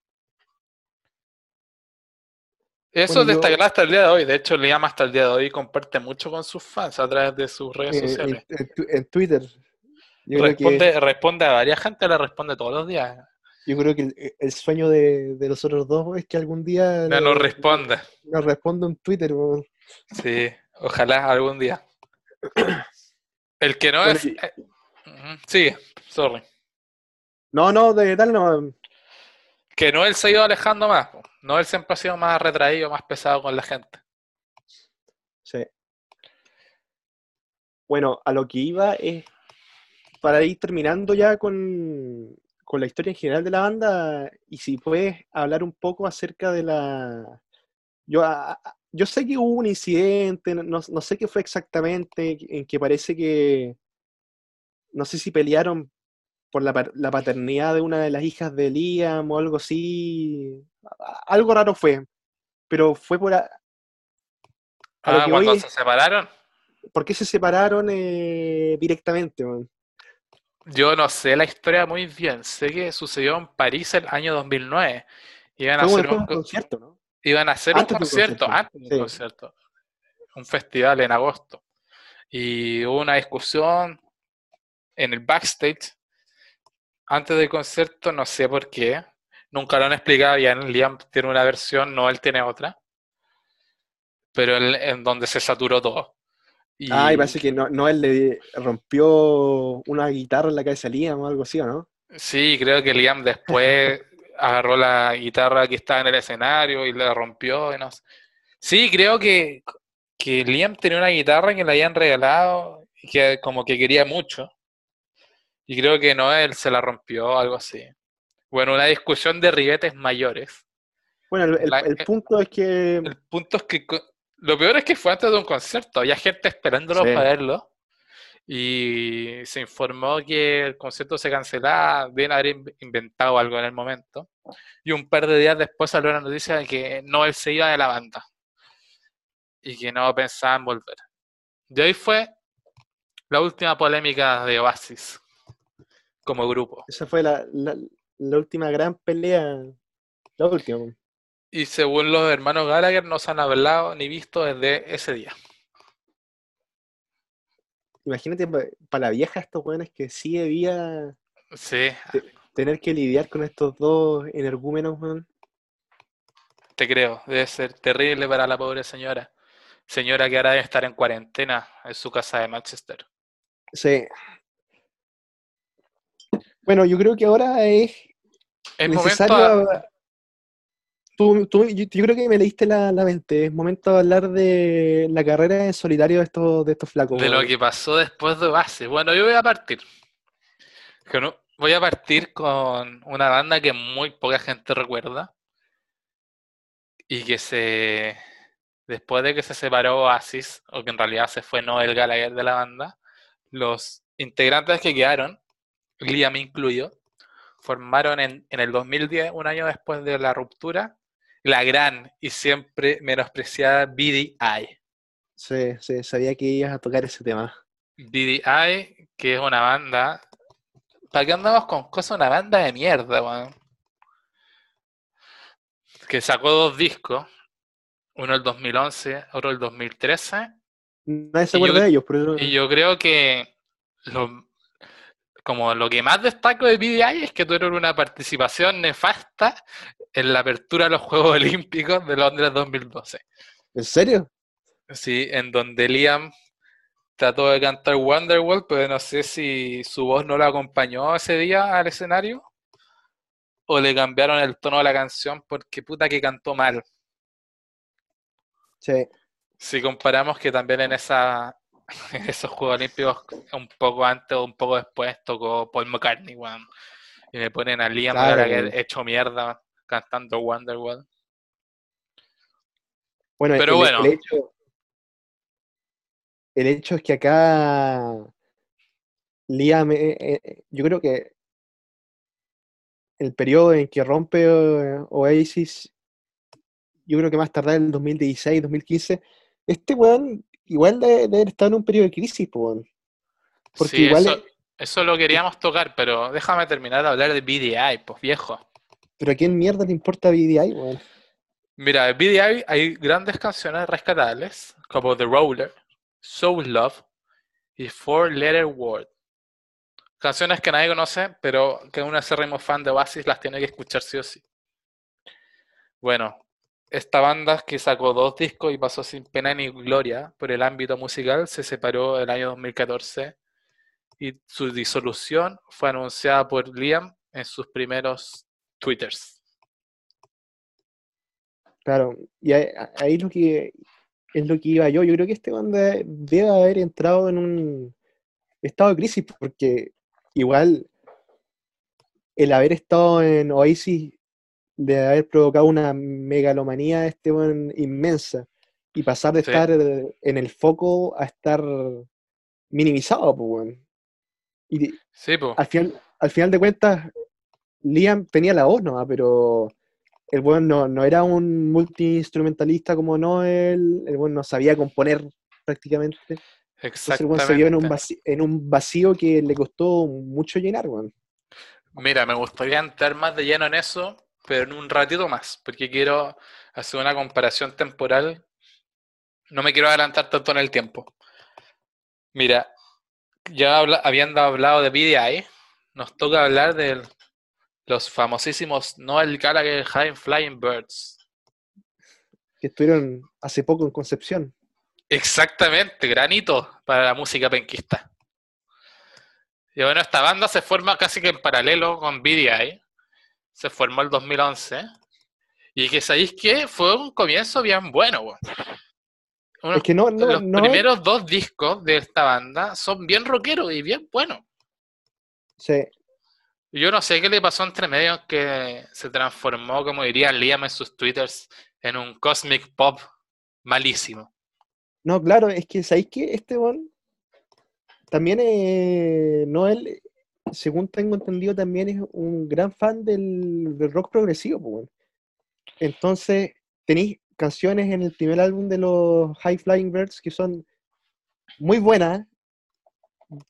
Eso Bueno, destacable hasta el día de hoy. De hecho, Liam hasta el día de hoy comparte mucho con sus fans a través de sus redes Eh, en, sociales. en en Twitter. Yo creo, que, Responde, responde a varias gente, le responde todos los días. yo creo que el, el sueño de, de los otros dos es que algún día No le- nos responde. nos responda un Twitter. Sí, ojalá algún día. El que no Bueno, es. y- eh, sigue, sorry. No, no, de tal no. Que Noel se ha ido alejando más. Noel siempre ha sido más retraído, más pesado con la gente. Sí. Bueno, a lo que iba es para ir terminando ya con, con la historia en general de la banda y si puedes hablar un poco acerca de la... Yo, yo sé que hubo un incidente, no, no sé qué fue exactamente, en que parece que, no sé si pelearon por la, la paternidad de una de las hijas de Liam o algo así, algo raro fue, pero fue por... a- a Ah, cuando se es- separaron. ¿Por qué se separaron eh, directamente? man? Yo no sé la historia muy bien. Sé que sucedió en París el año 2009. Iban a hacer un, un co- concierto, ¿no? iban a hacer un Antes de un concierto, concierto, antes de un sí. concierto, un festival en agosto. Y hubo una discusión en el backstage antes del concierto, no sé por qué. Nunca lo han explicado bien. Liam tiene una versión, no él tiene otra. Pero en, en donde se saturó todo. Y Ah, y parece que no, Noel le rompió una guitarra en la cabeza a Liam o algo así, ¿o no? sí, creo que Liam después agarró la guitarra que estaba en el escenario y la rompió. y no sé. Sí, creo que, que Liam tenía una guitarra que le habían regalado y que como que quería mucho. Y creo que Noel se la rompió, algo así. Bueno, una discusión de ribetes mayores. Bueno, el, el- La- el eh, punto es que El punto es que lo peor es que fue antes de un concierto, había gente esperándolo Sí. para verlo y se informó que el concierto se cancelaba, deben haber inv- inventado algo en el momento. Y un par de días después salió la noticia de que Noel se iba de la banda y que no pensaba en volver. Y ahí fue la última polémica de Oasis como grupo. esa fue la, la- la última gran pelea, la última. Y según los hermanos Gallagher no se han hablado ni visto desde ese día. Imagínate para la vieja estos jóvenes que sí debía Sí, tener que lidiar con estos dos energúmenos, man. Te creo, debe ser terrible para la pobre señora. Señora que ahora debe estar en cuarentena en su casa de Manchester. Sí. Bueno, yo creo que ahora es Es necesario. momento. a- Tú, tú- yo, yo creo que me leíste la, la mente. Es momento de hablar de la carrera en solitario de estos, de estos flacos. de lo que pasó después de base. Bueno, yo voy a partir. Voy a partir con una banda que muy poca gente recuerda y que se después de que se separó Oasis, o que en realidad se fue Noel Gallagher de la banda, los integrantes que quedaron, Liam incluido, formaron en, en el 2010, un año después de la ruptura, la gran y siempre menospreciada BDI. Sí, sí, sabía que ibas a tocar ese tema. BDI, que es una banda. ¿Para qué andamos con cosas? Una banda de mierda, weón. Que sacó dos discos. Uno el 2011, otro el 2013. Nadie se acuerda de ellos, pero Y yo creo que lo, como lo que más destaco de BDI es que tuvieron una participación nefasta en la apertura de los Juegos Olímpicos de Londres 2012. ¿en serio? Sí, en donde Liam trató de cantar Wonderwall, pero no sé si su voz no lo acompañó ese día al escenario o le cambiaron el tono de la canción porque puta que cantó mal. Sí. Si comparamos que también en esa en esos Juegos Olímpicos un poco antes o un poco después tocó Paul McCartney, weón. Y me ponen a Liam Claro, Gallagher weón. hecho mierda cantando Wonderwall. Bueno, Pero el, bueno. el hecho, el hecho es que acá Liam, eh, eh, yo creo que el periodo en que rompe eh, Oasis, yo creo que más tardar el 2016, 2015, este weón igual de, de haber estado en un periodo de crisis, weón. Porque Sí, igual, eso, eso lo queríamos tocar, pero déjame terminar de hablar de BDI, pues viejo. pero ¿a quién mierda le importa BDI, weón? Mira, de BDI hay grandes canciones rescatables, como The Roller, Soul Love y Four Letter Word. Canciones que nadie conoce, pero que un acérrimo fan de Oasis las tiene que escuchar sí o sí. Bueno, esta banda que sacó dos discos y pasó sin pena ni gloria por el ámbito musical se separó el año 2014 y su disolución fue anunciada por Liam en sus primeros twitters. Claro, y ahí, ahí lo que es lo que iba yo. Yo creo que este banda debe haber entrado en un estado de crisis, porque igual el haber estado en Oasis de haber provocado una megalomanía este weón inmensa y pasar de Sí. estar en el foco a estar minimizado, pues, weón. Y Sí, pues. al final, al final de cuentas, Liam tenía la voz nomás, pero el weón no, no era un multi-instrumentalista como Noel, el weón no sabía componer prácticamente. Entonces el se vio en un, Exactamente. vacío, en un vacío que le costó mucho llenar, weón. Mira, me gustaría entrar más de lleno en eso, pero en un ratito más, porque quiero hacer una comparación temporal. No me quiero adelantar tanto en el tiempo. Mira, ya habla- habiendo hablado de BDI, nos toca hablar de los famosísimos Noel Gallagher High Flying Birds. Que estuvieron hace poco en Concepción. Exactamente, granito para la música penquista. Y bueno, esta banda se forma casi que en paralelo con BDI. Se formó el 2011. Y que sabéis que fue un comienzo bien bueno. Es que no, no, los no es- primeros dos discos de esta banda son bien rockeros y bien buenos. sí, Yo no sé qué le pasó entre medio que se transformó, como diría Liam en sus twitters, en un cosmic pop malísimo. No, claro, es que ¿sabéis que este weón también eh, Noel, según tengo entendido, también es un gran fan del, rock progresivo, pues. Entonces, tenéis canciones en el primer álbum de los High Flying Birds que son muy buenas,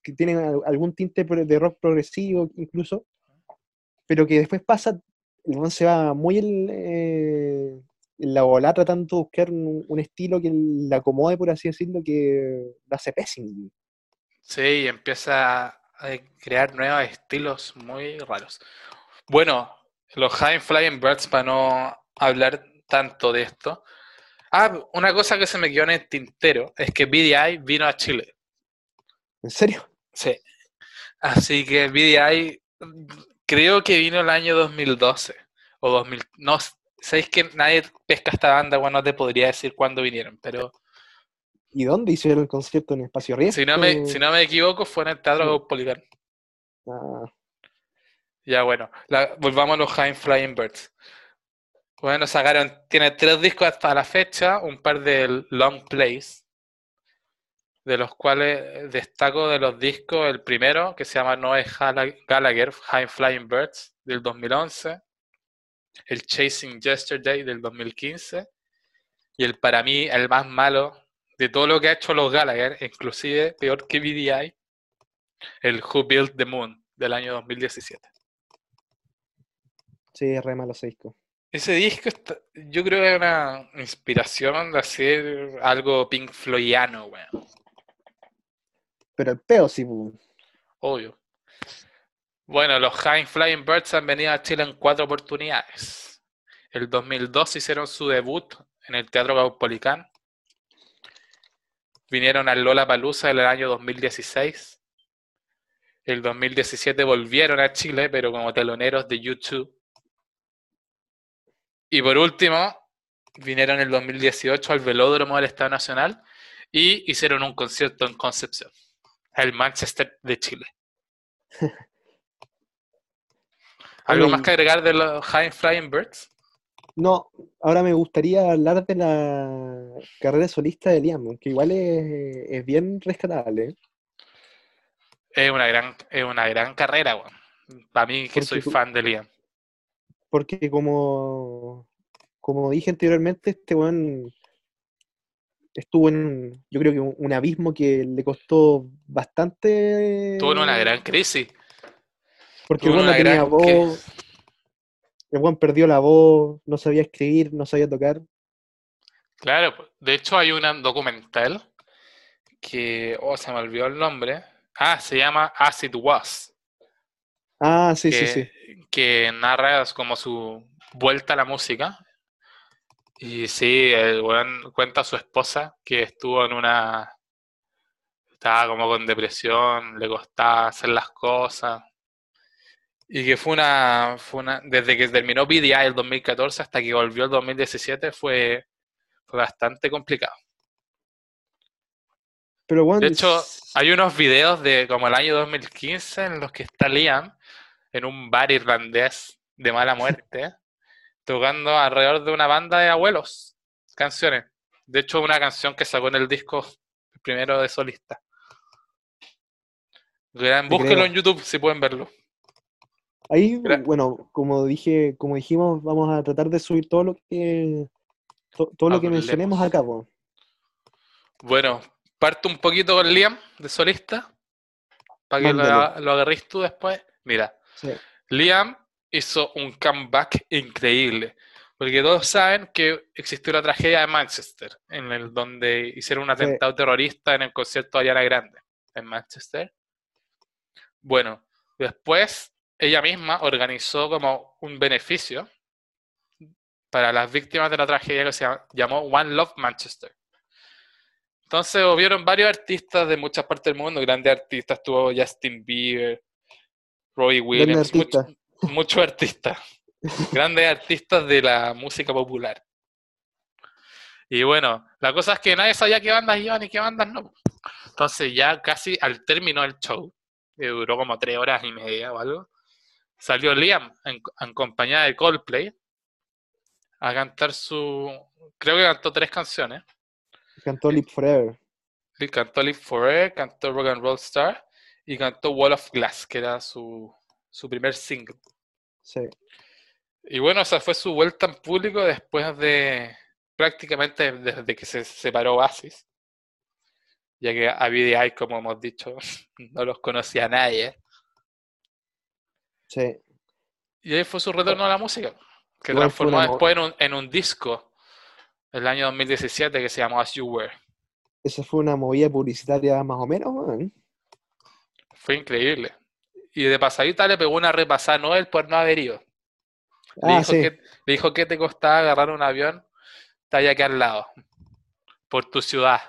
que tienen al- algún tinte de rock progresivo incluso, pero que después pasa, el se va muy en, eh, la bola tratando de buscar un, estilo que le acomode, por así decirlo, que lo hace pésimo. Sí, empieza crear nuevos estilos muy raros. Bueno, los High Flying Birds, para no hablar tanto de esto. Ah, una cosa que se me quedó en el tintero es que BDI vino a Chile. ¿En serio? Sí. Así que BDI creo que vino el año 2012 o 2000. No, sabéis que nadie pesca esta banda, bueno, no te podría decir cuándo vinieron, pero ¿Y dónde hicieron el concierto? ¿En Espacio Riesgo? si no me, si no me equivoco fue en el Teatro Sí. Ah, Ya bueno, la- volvamos a los High Flying Birds. Bueno, sacaron, tiene tres discos hasta la fecha, un par de long plays, de los cuales destaco de los discos el primero, que se llama Galla- Gallagher, High Flying Birds, del 2011, el Chasing Yesterday del 2015, y el para mí el más malo de todo lo que ha hecho los Gallagher, inclusive peor que BDI, el Who Built the Moon del año 2017. Sí, es re malo ese disco. Ese disco, está- yo creo que es una inspiración de hacer algo Pink Floydiano, weón. Pero el peo sí. Obvio. Bueno, los High Flying Birds han venido a Chile en cuatro oportunidades. El 2002 hicieron su debut en el Teatro Caupolicán. Vinieron al Lollapalooza en el año 2016. El 2017 volvieron a Chile, pero como teloneros de YouTube. Y por último, vinieron en el 2018 al Velódromo del Estado Nacional y hicieron un concierto en Concepción, el Manchester de Chile. ¿Algo más que agregar de los High Flying Birds? No, ahora me gustaría hablar de la carrera solista de Liam, que igual es, es bien rescatable. Es una gran, es una gran carrera, weón. Para mí, que Porque soy fan de Liam. Porque como, como dije anteriormente, este weón estuvo en, yo creo que un, un abismo que le costó bastante. Tuvo una gran crisis. Porque tuvo no una tenía gran voz, el weón perdió la voz, no sabía escribir, no sabía tocar. Claro, de hecho hay un documental que, oh, se me olvidó el nombre. Ah, se llama As It Was, Ah, sí, sí, que, sí. que narra como su vuelta a la música. Y sí, el weón cuenta a su esposa que estuvo en una... Estaba como con depresión, le costaba hacer las cosas. Y que fue una, fue una... Desde que terminó BDI el 2014 hasta que volvió el 2017 fue, fue bastante complicado. Pero De hecho, hay unos videos de como el año 2015 en los que está Liam en un bar irlandés de mala muerte tocando alrededor de una banda de abuelos canciones. De hecho, una canción que sacó en el disco primero de solista. Búsquenlo en YouTube si pueden verlo. Ahí, bueno, como dije, como dijimos, vamos a tratar de subir todo lo que to- todo lo que Hablemos. mencionemos acá, po. Bueno, parto un poquito con Liam de solista para que lo, lo agarréis tú después. Mira, Sí. Liam hizo un comeback increíble, porque todos saben que existió la tragedia de Manchester, en el donde hicieron un Sí. atentado terrorista en el concierto de Ariana Grande en Manchester. Bueno, después ella misma organizó como un beneficio para las víctimas de la tragedia que se llamó One Love Manchester. Entonces hubieron varios artistas de muchas partes del mundo, grandes artistas, estuvo Justin Bieber, Robbie Williams, artista. muchos artistas, grandes artistas de la música popular. Y bueno, la cosa es que nadie sabía qué bandas iban y qué bandas no. Entonces ya casi al término del show, que duró como tres horas y media o algo, salió Liam en, en compañía de Coldplay a cantar su... Creo que cantó tres canciones. Cantó Live Forever. Sí, Cantó Live Forever, cantó Rock and Roll Star y cantó Wall of Glass, que era su, su primer single. Sí. Y bueno, esa fue su vuelta en público después de prácticamente desde que se separó Oasis. Ya que a BDI, como hemos dicho, no los conocía nadie. Sí. Y ahí fue su retorno a la música, que transformó una después en un, en un disco el año 2017 que se llamó As You Were. Esa fue una movida publicitaria más o menos, weón. Fue increíble. Y de pasadita le pegó una repasada a Noel por no haber ido. Le, Ah, dijo sí. que, le dijo que te costaba agarrar un avión, está allá aquí al lado, por tu ciudad.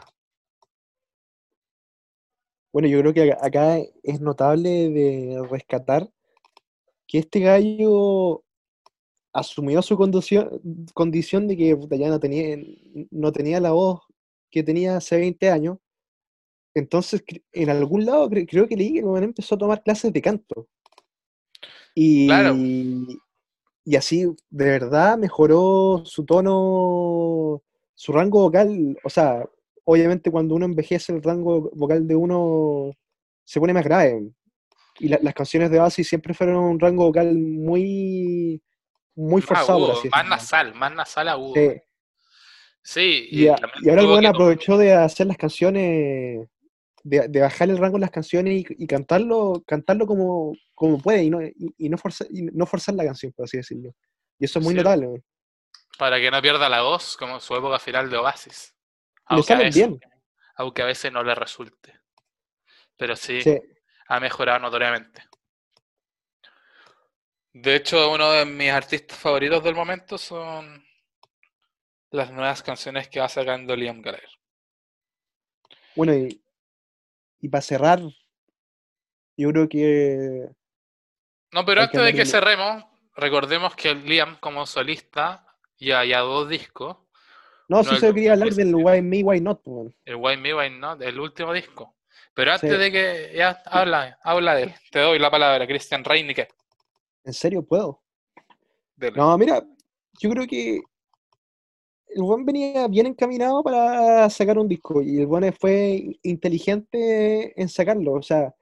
Bueno, yo creo que acá es notable de rescatar que este gallo asumió su condición, condición de que puta, ya no tenía, no tenía la voz que tenía hace 20 años. Entonces, en algún lado cre- creo que leí que weón empezó a tomar clases de canto. Y, Claro. y así, de verdad, mejoró su tono, su rango vocal. O sea, obviamente cuando uno envejece, el rango vocal de uno se pone más grave. Y la- las canciones de Oasis siempre fueron un rango vocal muy, muy forzado, agudo, más nasal, más nasal agudo. Sí. Sí, Y, a- también y ahora el que- aprovechó de hacer las canciones, de, de bajar el rango en las canciones y, y cantarlo, cantarlo como, como puede y no, y, no forzar, no forzar la canción, por así decirlo. Y eso es muy Sí. notable. para que no pierda la voz como su época final de Oasis. Le Aunque a, salen veces, bien. aunque a veces no le resulte. Pero sí, Sí. Ha mejorado notoriamente. De hecho, uno de mis artistas favoritos del momento son las nuevas canciones que va sacando Liam Gallagher. Bueno, y, y para cerrar, yo creo que No, pero que antes de que cerremos, recordemos que Liam como solista ya ya dos discos. No, No, sí el se quería hablar 2017. del Why Me, Why Not. weón. El Why Me, Why Not, el último disco. Pero antes Sí. de que ya habla, habla de él, te doy la palabra, Christian Reinique. ¿En serio puedo? Dele. No, mira, yo creo que el buen venía bien encaminado para sacar un disco y el buen fue inteligente en sacarlo. O sea,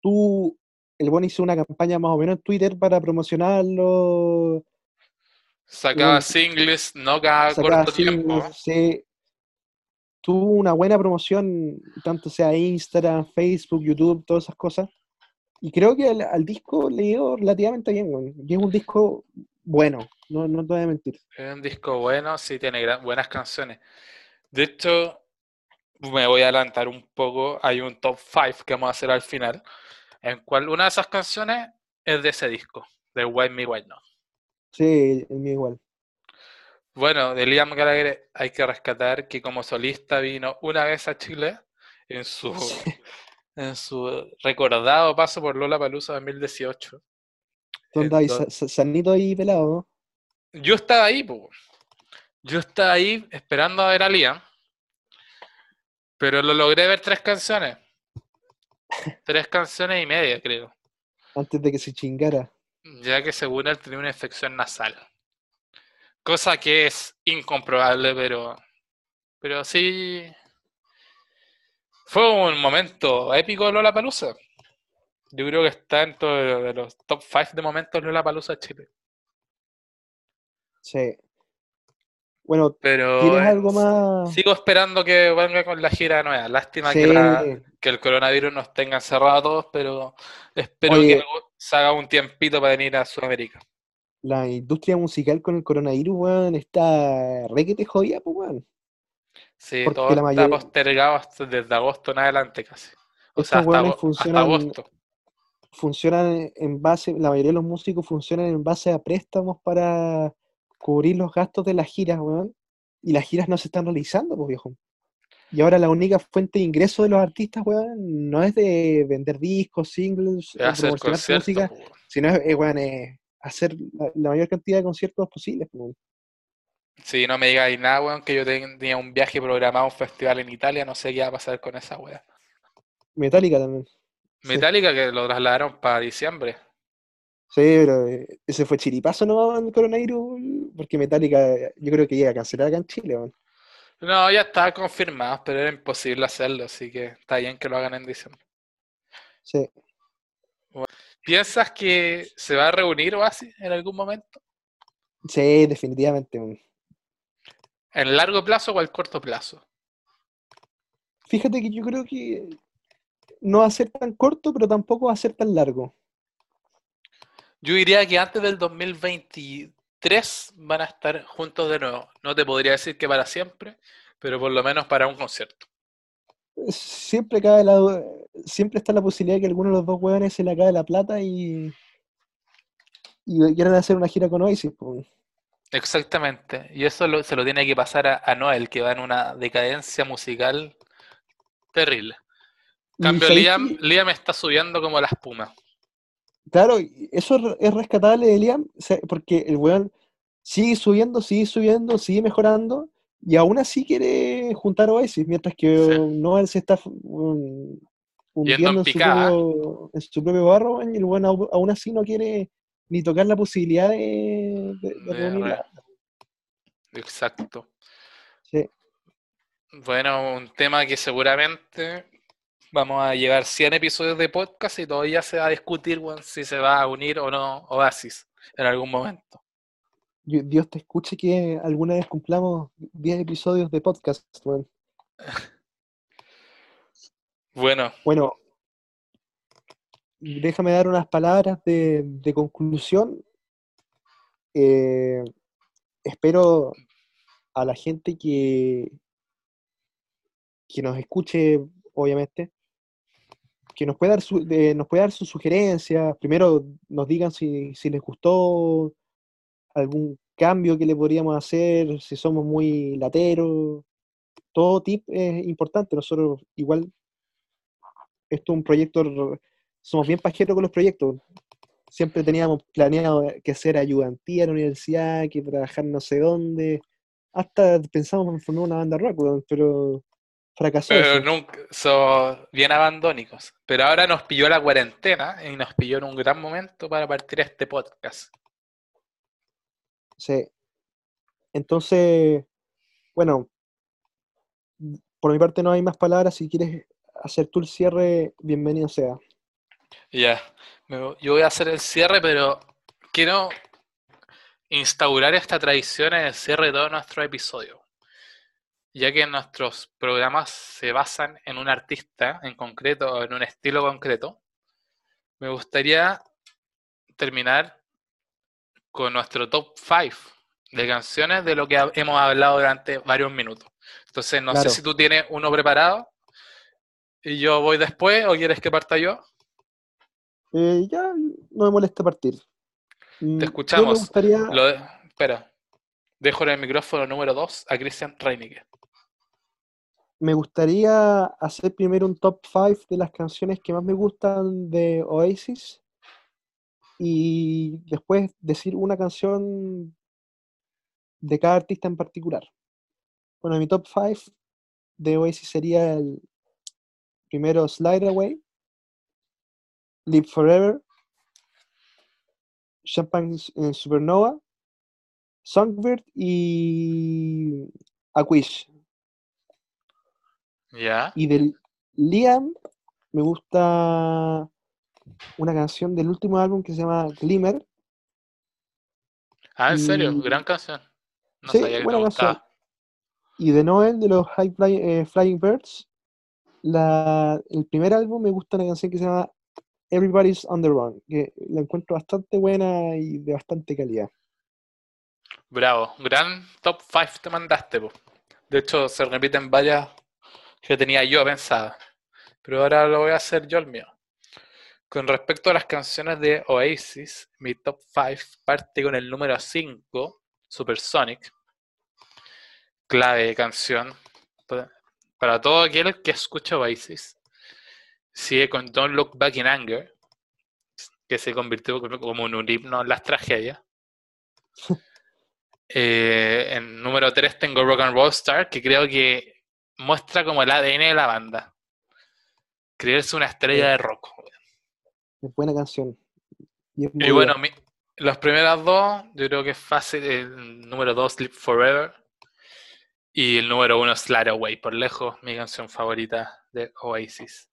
tú, el buen hizo una campaña más o menos en Twitter para promocionarlo, Sacaba Bueno, singles, no cada corto tiempo. singles, sí. Tuvo una buena promoción, tanto sea Instagram, Facebook, YouTube, todas esas cosas. Y creo que al, al disco le dio relativamente bien, weón. Y es un disco bueno, no, no te voy a mentir. Es un disco bueno, sí tiene gran- buenas canciones. De hecho, me voy a adelantar un poco. Hay un top 5 que vamos a hacer al final, en cual una de esas canciones es de ese disco, de White Me White No. Sí, el mío igual. Bueno, de Liam Gallagher hay que rescatar que como solista vino una vez a Chile en su, Sí. en su recordado paso por Lollapalooza 2018. ¿Dónde hay? Sanito ahí pelado, ¿no? Yo estaba ahí, po. Yo estaba ahí esperando a ver a Liam, pero lo logré ver tres canciones. Tres canciones y media, creo. Antes de que se chingara. Ya que según él tenía una infección nasal. Cosa que es incomprobable, pero. Pero sí. Fue un momento épico Lola Palusa. Yo creo que está dentro de, de los top 5 de momentos Lola Palusa Chile. Sí. Bueno, Pero ¿tienes algo más? sigo esperando que venga con la gira nueva. Lástima Sí. que, la- que el coronavirus nos tenga encerrados a todos, pero espero Oye. que se haga un tiempito para venir a Sudamérica. La industria musical con el coronavirus, weón, está requete jodida, pues, weón. Sí, Porque todo la está postergado hasta desde agosto en adelante casi. O sea, Estos hasta, ago- hasta funcionan, agosto. funcionan en base, la mayoría de los músicos funcionan en base a préstamos para cubrir los gastos de las giras, weón. Y las giras no se están realizando, pues, viejo. Y ahora la única fuente de ingreso de los artistas, weón, no es de vender discos, singles, promocionar música, po. sino es, es, weón, es hacer la, la mayor cantidad de conciertos posibles, pues. Si no me digáis nada, weón, que yo tenía un viaje programado a un festival en Italia, no sé qué va a pasar con esa wea. Metallica también. Sí. Metallica que lo trasladaron para diciembre. Sí, pero eh, ese fue chiripazo, ¿no? El coronavirus, porque Metallica, yo creo que llega a cancelar acá en Chile, weón. No, ya estaba confirmado, pero era imposible hacerlo, así que está bien que lo hagan en diciembre. Sí. ¿Piensas que se va a reunir Oasis en algún momento? Sí, definitivamente. ¿En largo plazo o al corto plazo? Fíjate que yo creo que no va a ser tan corto, pero tampoco va a ser tan largo. Yo diría que antes del 2023 van a estar juntos de nuevo. No te podría decir que para siempre, pero por lo menos para un concierto. Siempre cabe la, siempre está la posibilidad de que alguno de los dos hueones se le acabe la plata y, y quieran hacer una gira con Oasis. pues. Exactamente. Y eso lo- se lo tiene que pasar a, a Noel, que va en una decadencia musical terrible. Y Cambio ¿sabéis Liam? Liam está subiendo como la espuma. Claro, eso es re- es rescatable de Liam, porque el weón sigue subiendo, sigue subiendo, sigue mejorando, y aún así quiere juntar Oasis, mientras que Sí. Noel se está un, hundiendo en, su propio, en su propio barro, y el au- aún así no quiere ni tocar la posibilidad de, de- de De reunir re- la- Exacto. Sí. Bueno, un tema que seguramente vamos a llevar 100 episodios de podcast y todavía se va a discutir si se va a unir o no Oasis en algún momento. Dios te escuche que alguna vez cumplamos 10 episodios de podcast. Bueno, Bueno, déjame dar unas palabras de, de conclusión. Eh, espero a la gente que, que nos escuche, obviamente, que nos pueda dar, su- de- nos pueda dar sus sugerencias. Primero nos digan si, si les gustó algún cambio que le podríamos hacer, si somos muy lateros. Todo tip es importante. Nosotros igual esto es un proyecto, somos bien pajeros con los proyectos. Siempre teníamos planeado que hacer ayudantía en la universidad, que trabajar no sé dónde. Hasta pensamos en formar una banda rock, pero fracasó pero nunca son bien abandónicos. Pero ahora nos pilló la cuarentena y nos pilló en un gran momento para partir este podcast. Sí. Entonces, bueno, por mi parte no hay más palabras. Si quieres hacer tú el cierre, bienvenido sea. Ya, yo voy a hacer el cierre, pero quiero instaurar esta tradición en el cierre de todos nuestros episodios, ya que nuestros programas se basan en un artista en concreto en un estilo concreto. Me gustaría terminar con nuestro top 5 de canciones de lo que hemos hablado durante varios minutos. Entonces, no Claro. sé si tú tienes uno preparado y yo voy después o quieres que parta yo. Eh, ya no me molesta partir. Mm, me escuchamos. gustaría, Lo de- espera, dejo en el micrófono número 2 a Christian Reinicke. me gustaría hacer primero un top 5 de las canciones que más me gustan de Oasis y después decir una canción de cada artista en particular. Bueno, mi top 5 de Oasis sería el primero Slide Away, Live Forever, Champagne Supernova, Songbird y A Wish. ¿Ya? Y del Liam me gusta una canción del último álbum que se llama Glimmer. Ah, en serio, gran canción. No Sí, sabía que buena canción. Y de Noel de los High Fly- eh, Flying Birds, la, el primer álbum me gusta una canción que se llama Everybody's on the Run, que la encuentro bastante buena y de bastante calidad. Bravo, gran top 5 te mandaste. po. De hecho, se repiten varias que tenía yo pensadas. Pero ahora lo voy a hacer yo el mío. Con respecto a las canciones de Oasis, mi top 5 parte con el número 5, Supersonic. Clave canción. pa- Para todo aquel que escucha Oasis. Sigue con Don't Look Back in Anger, que se convirtió como un himno en las tragedias. Eh, en número 3 tengo Rock and Roll Star, que creo que muestra como el ADN de la banda. Creerse una estrella de rock. Es buena canción. Y, es Y bueno, mi- las primeras dos, yo creo que es fácil. El número 2, Sleep Forever. Y el número 1, Slide Away, por lejos, mi canción favorita de Oasis.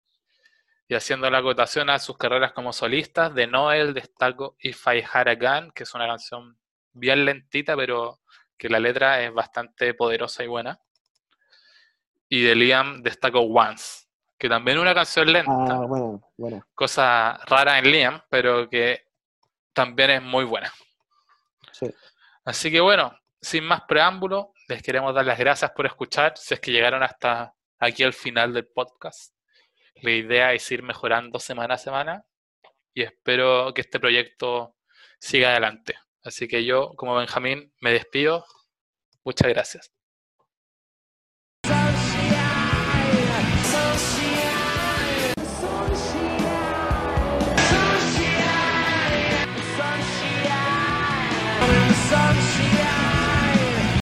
Y haciendo la acotación a sus carreras como solistas, de Noel destaco If I Had a Gun, que es una canción bien lentita, pero que la letra es bastante poderosa y buena. Y de Liam destaco Once, que también es una canción lenta Ah, bueno, bueno. cosa rara en Liam, pero que también es muy buena. Sí. Así que bueno, sin más preámbulo, les queremos dar las gracias por escuchar, si es que llegaron hasta aquí al final del podcast. La idea es ir mejorando semana a semana y espero que este proyecto siga adelante. Así que yo, como Benjamín, me despido. Muchas gracias.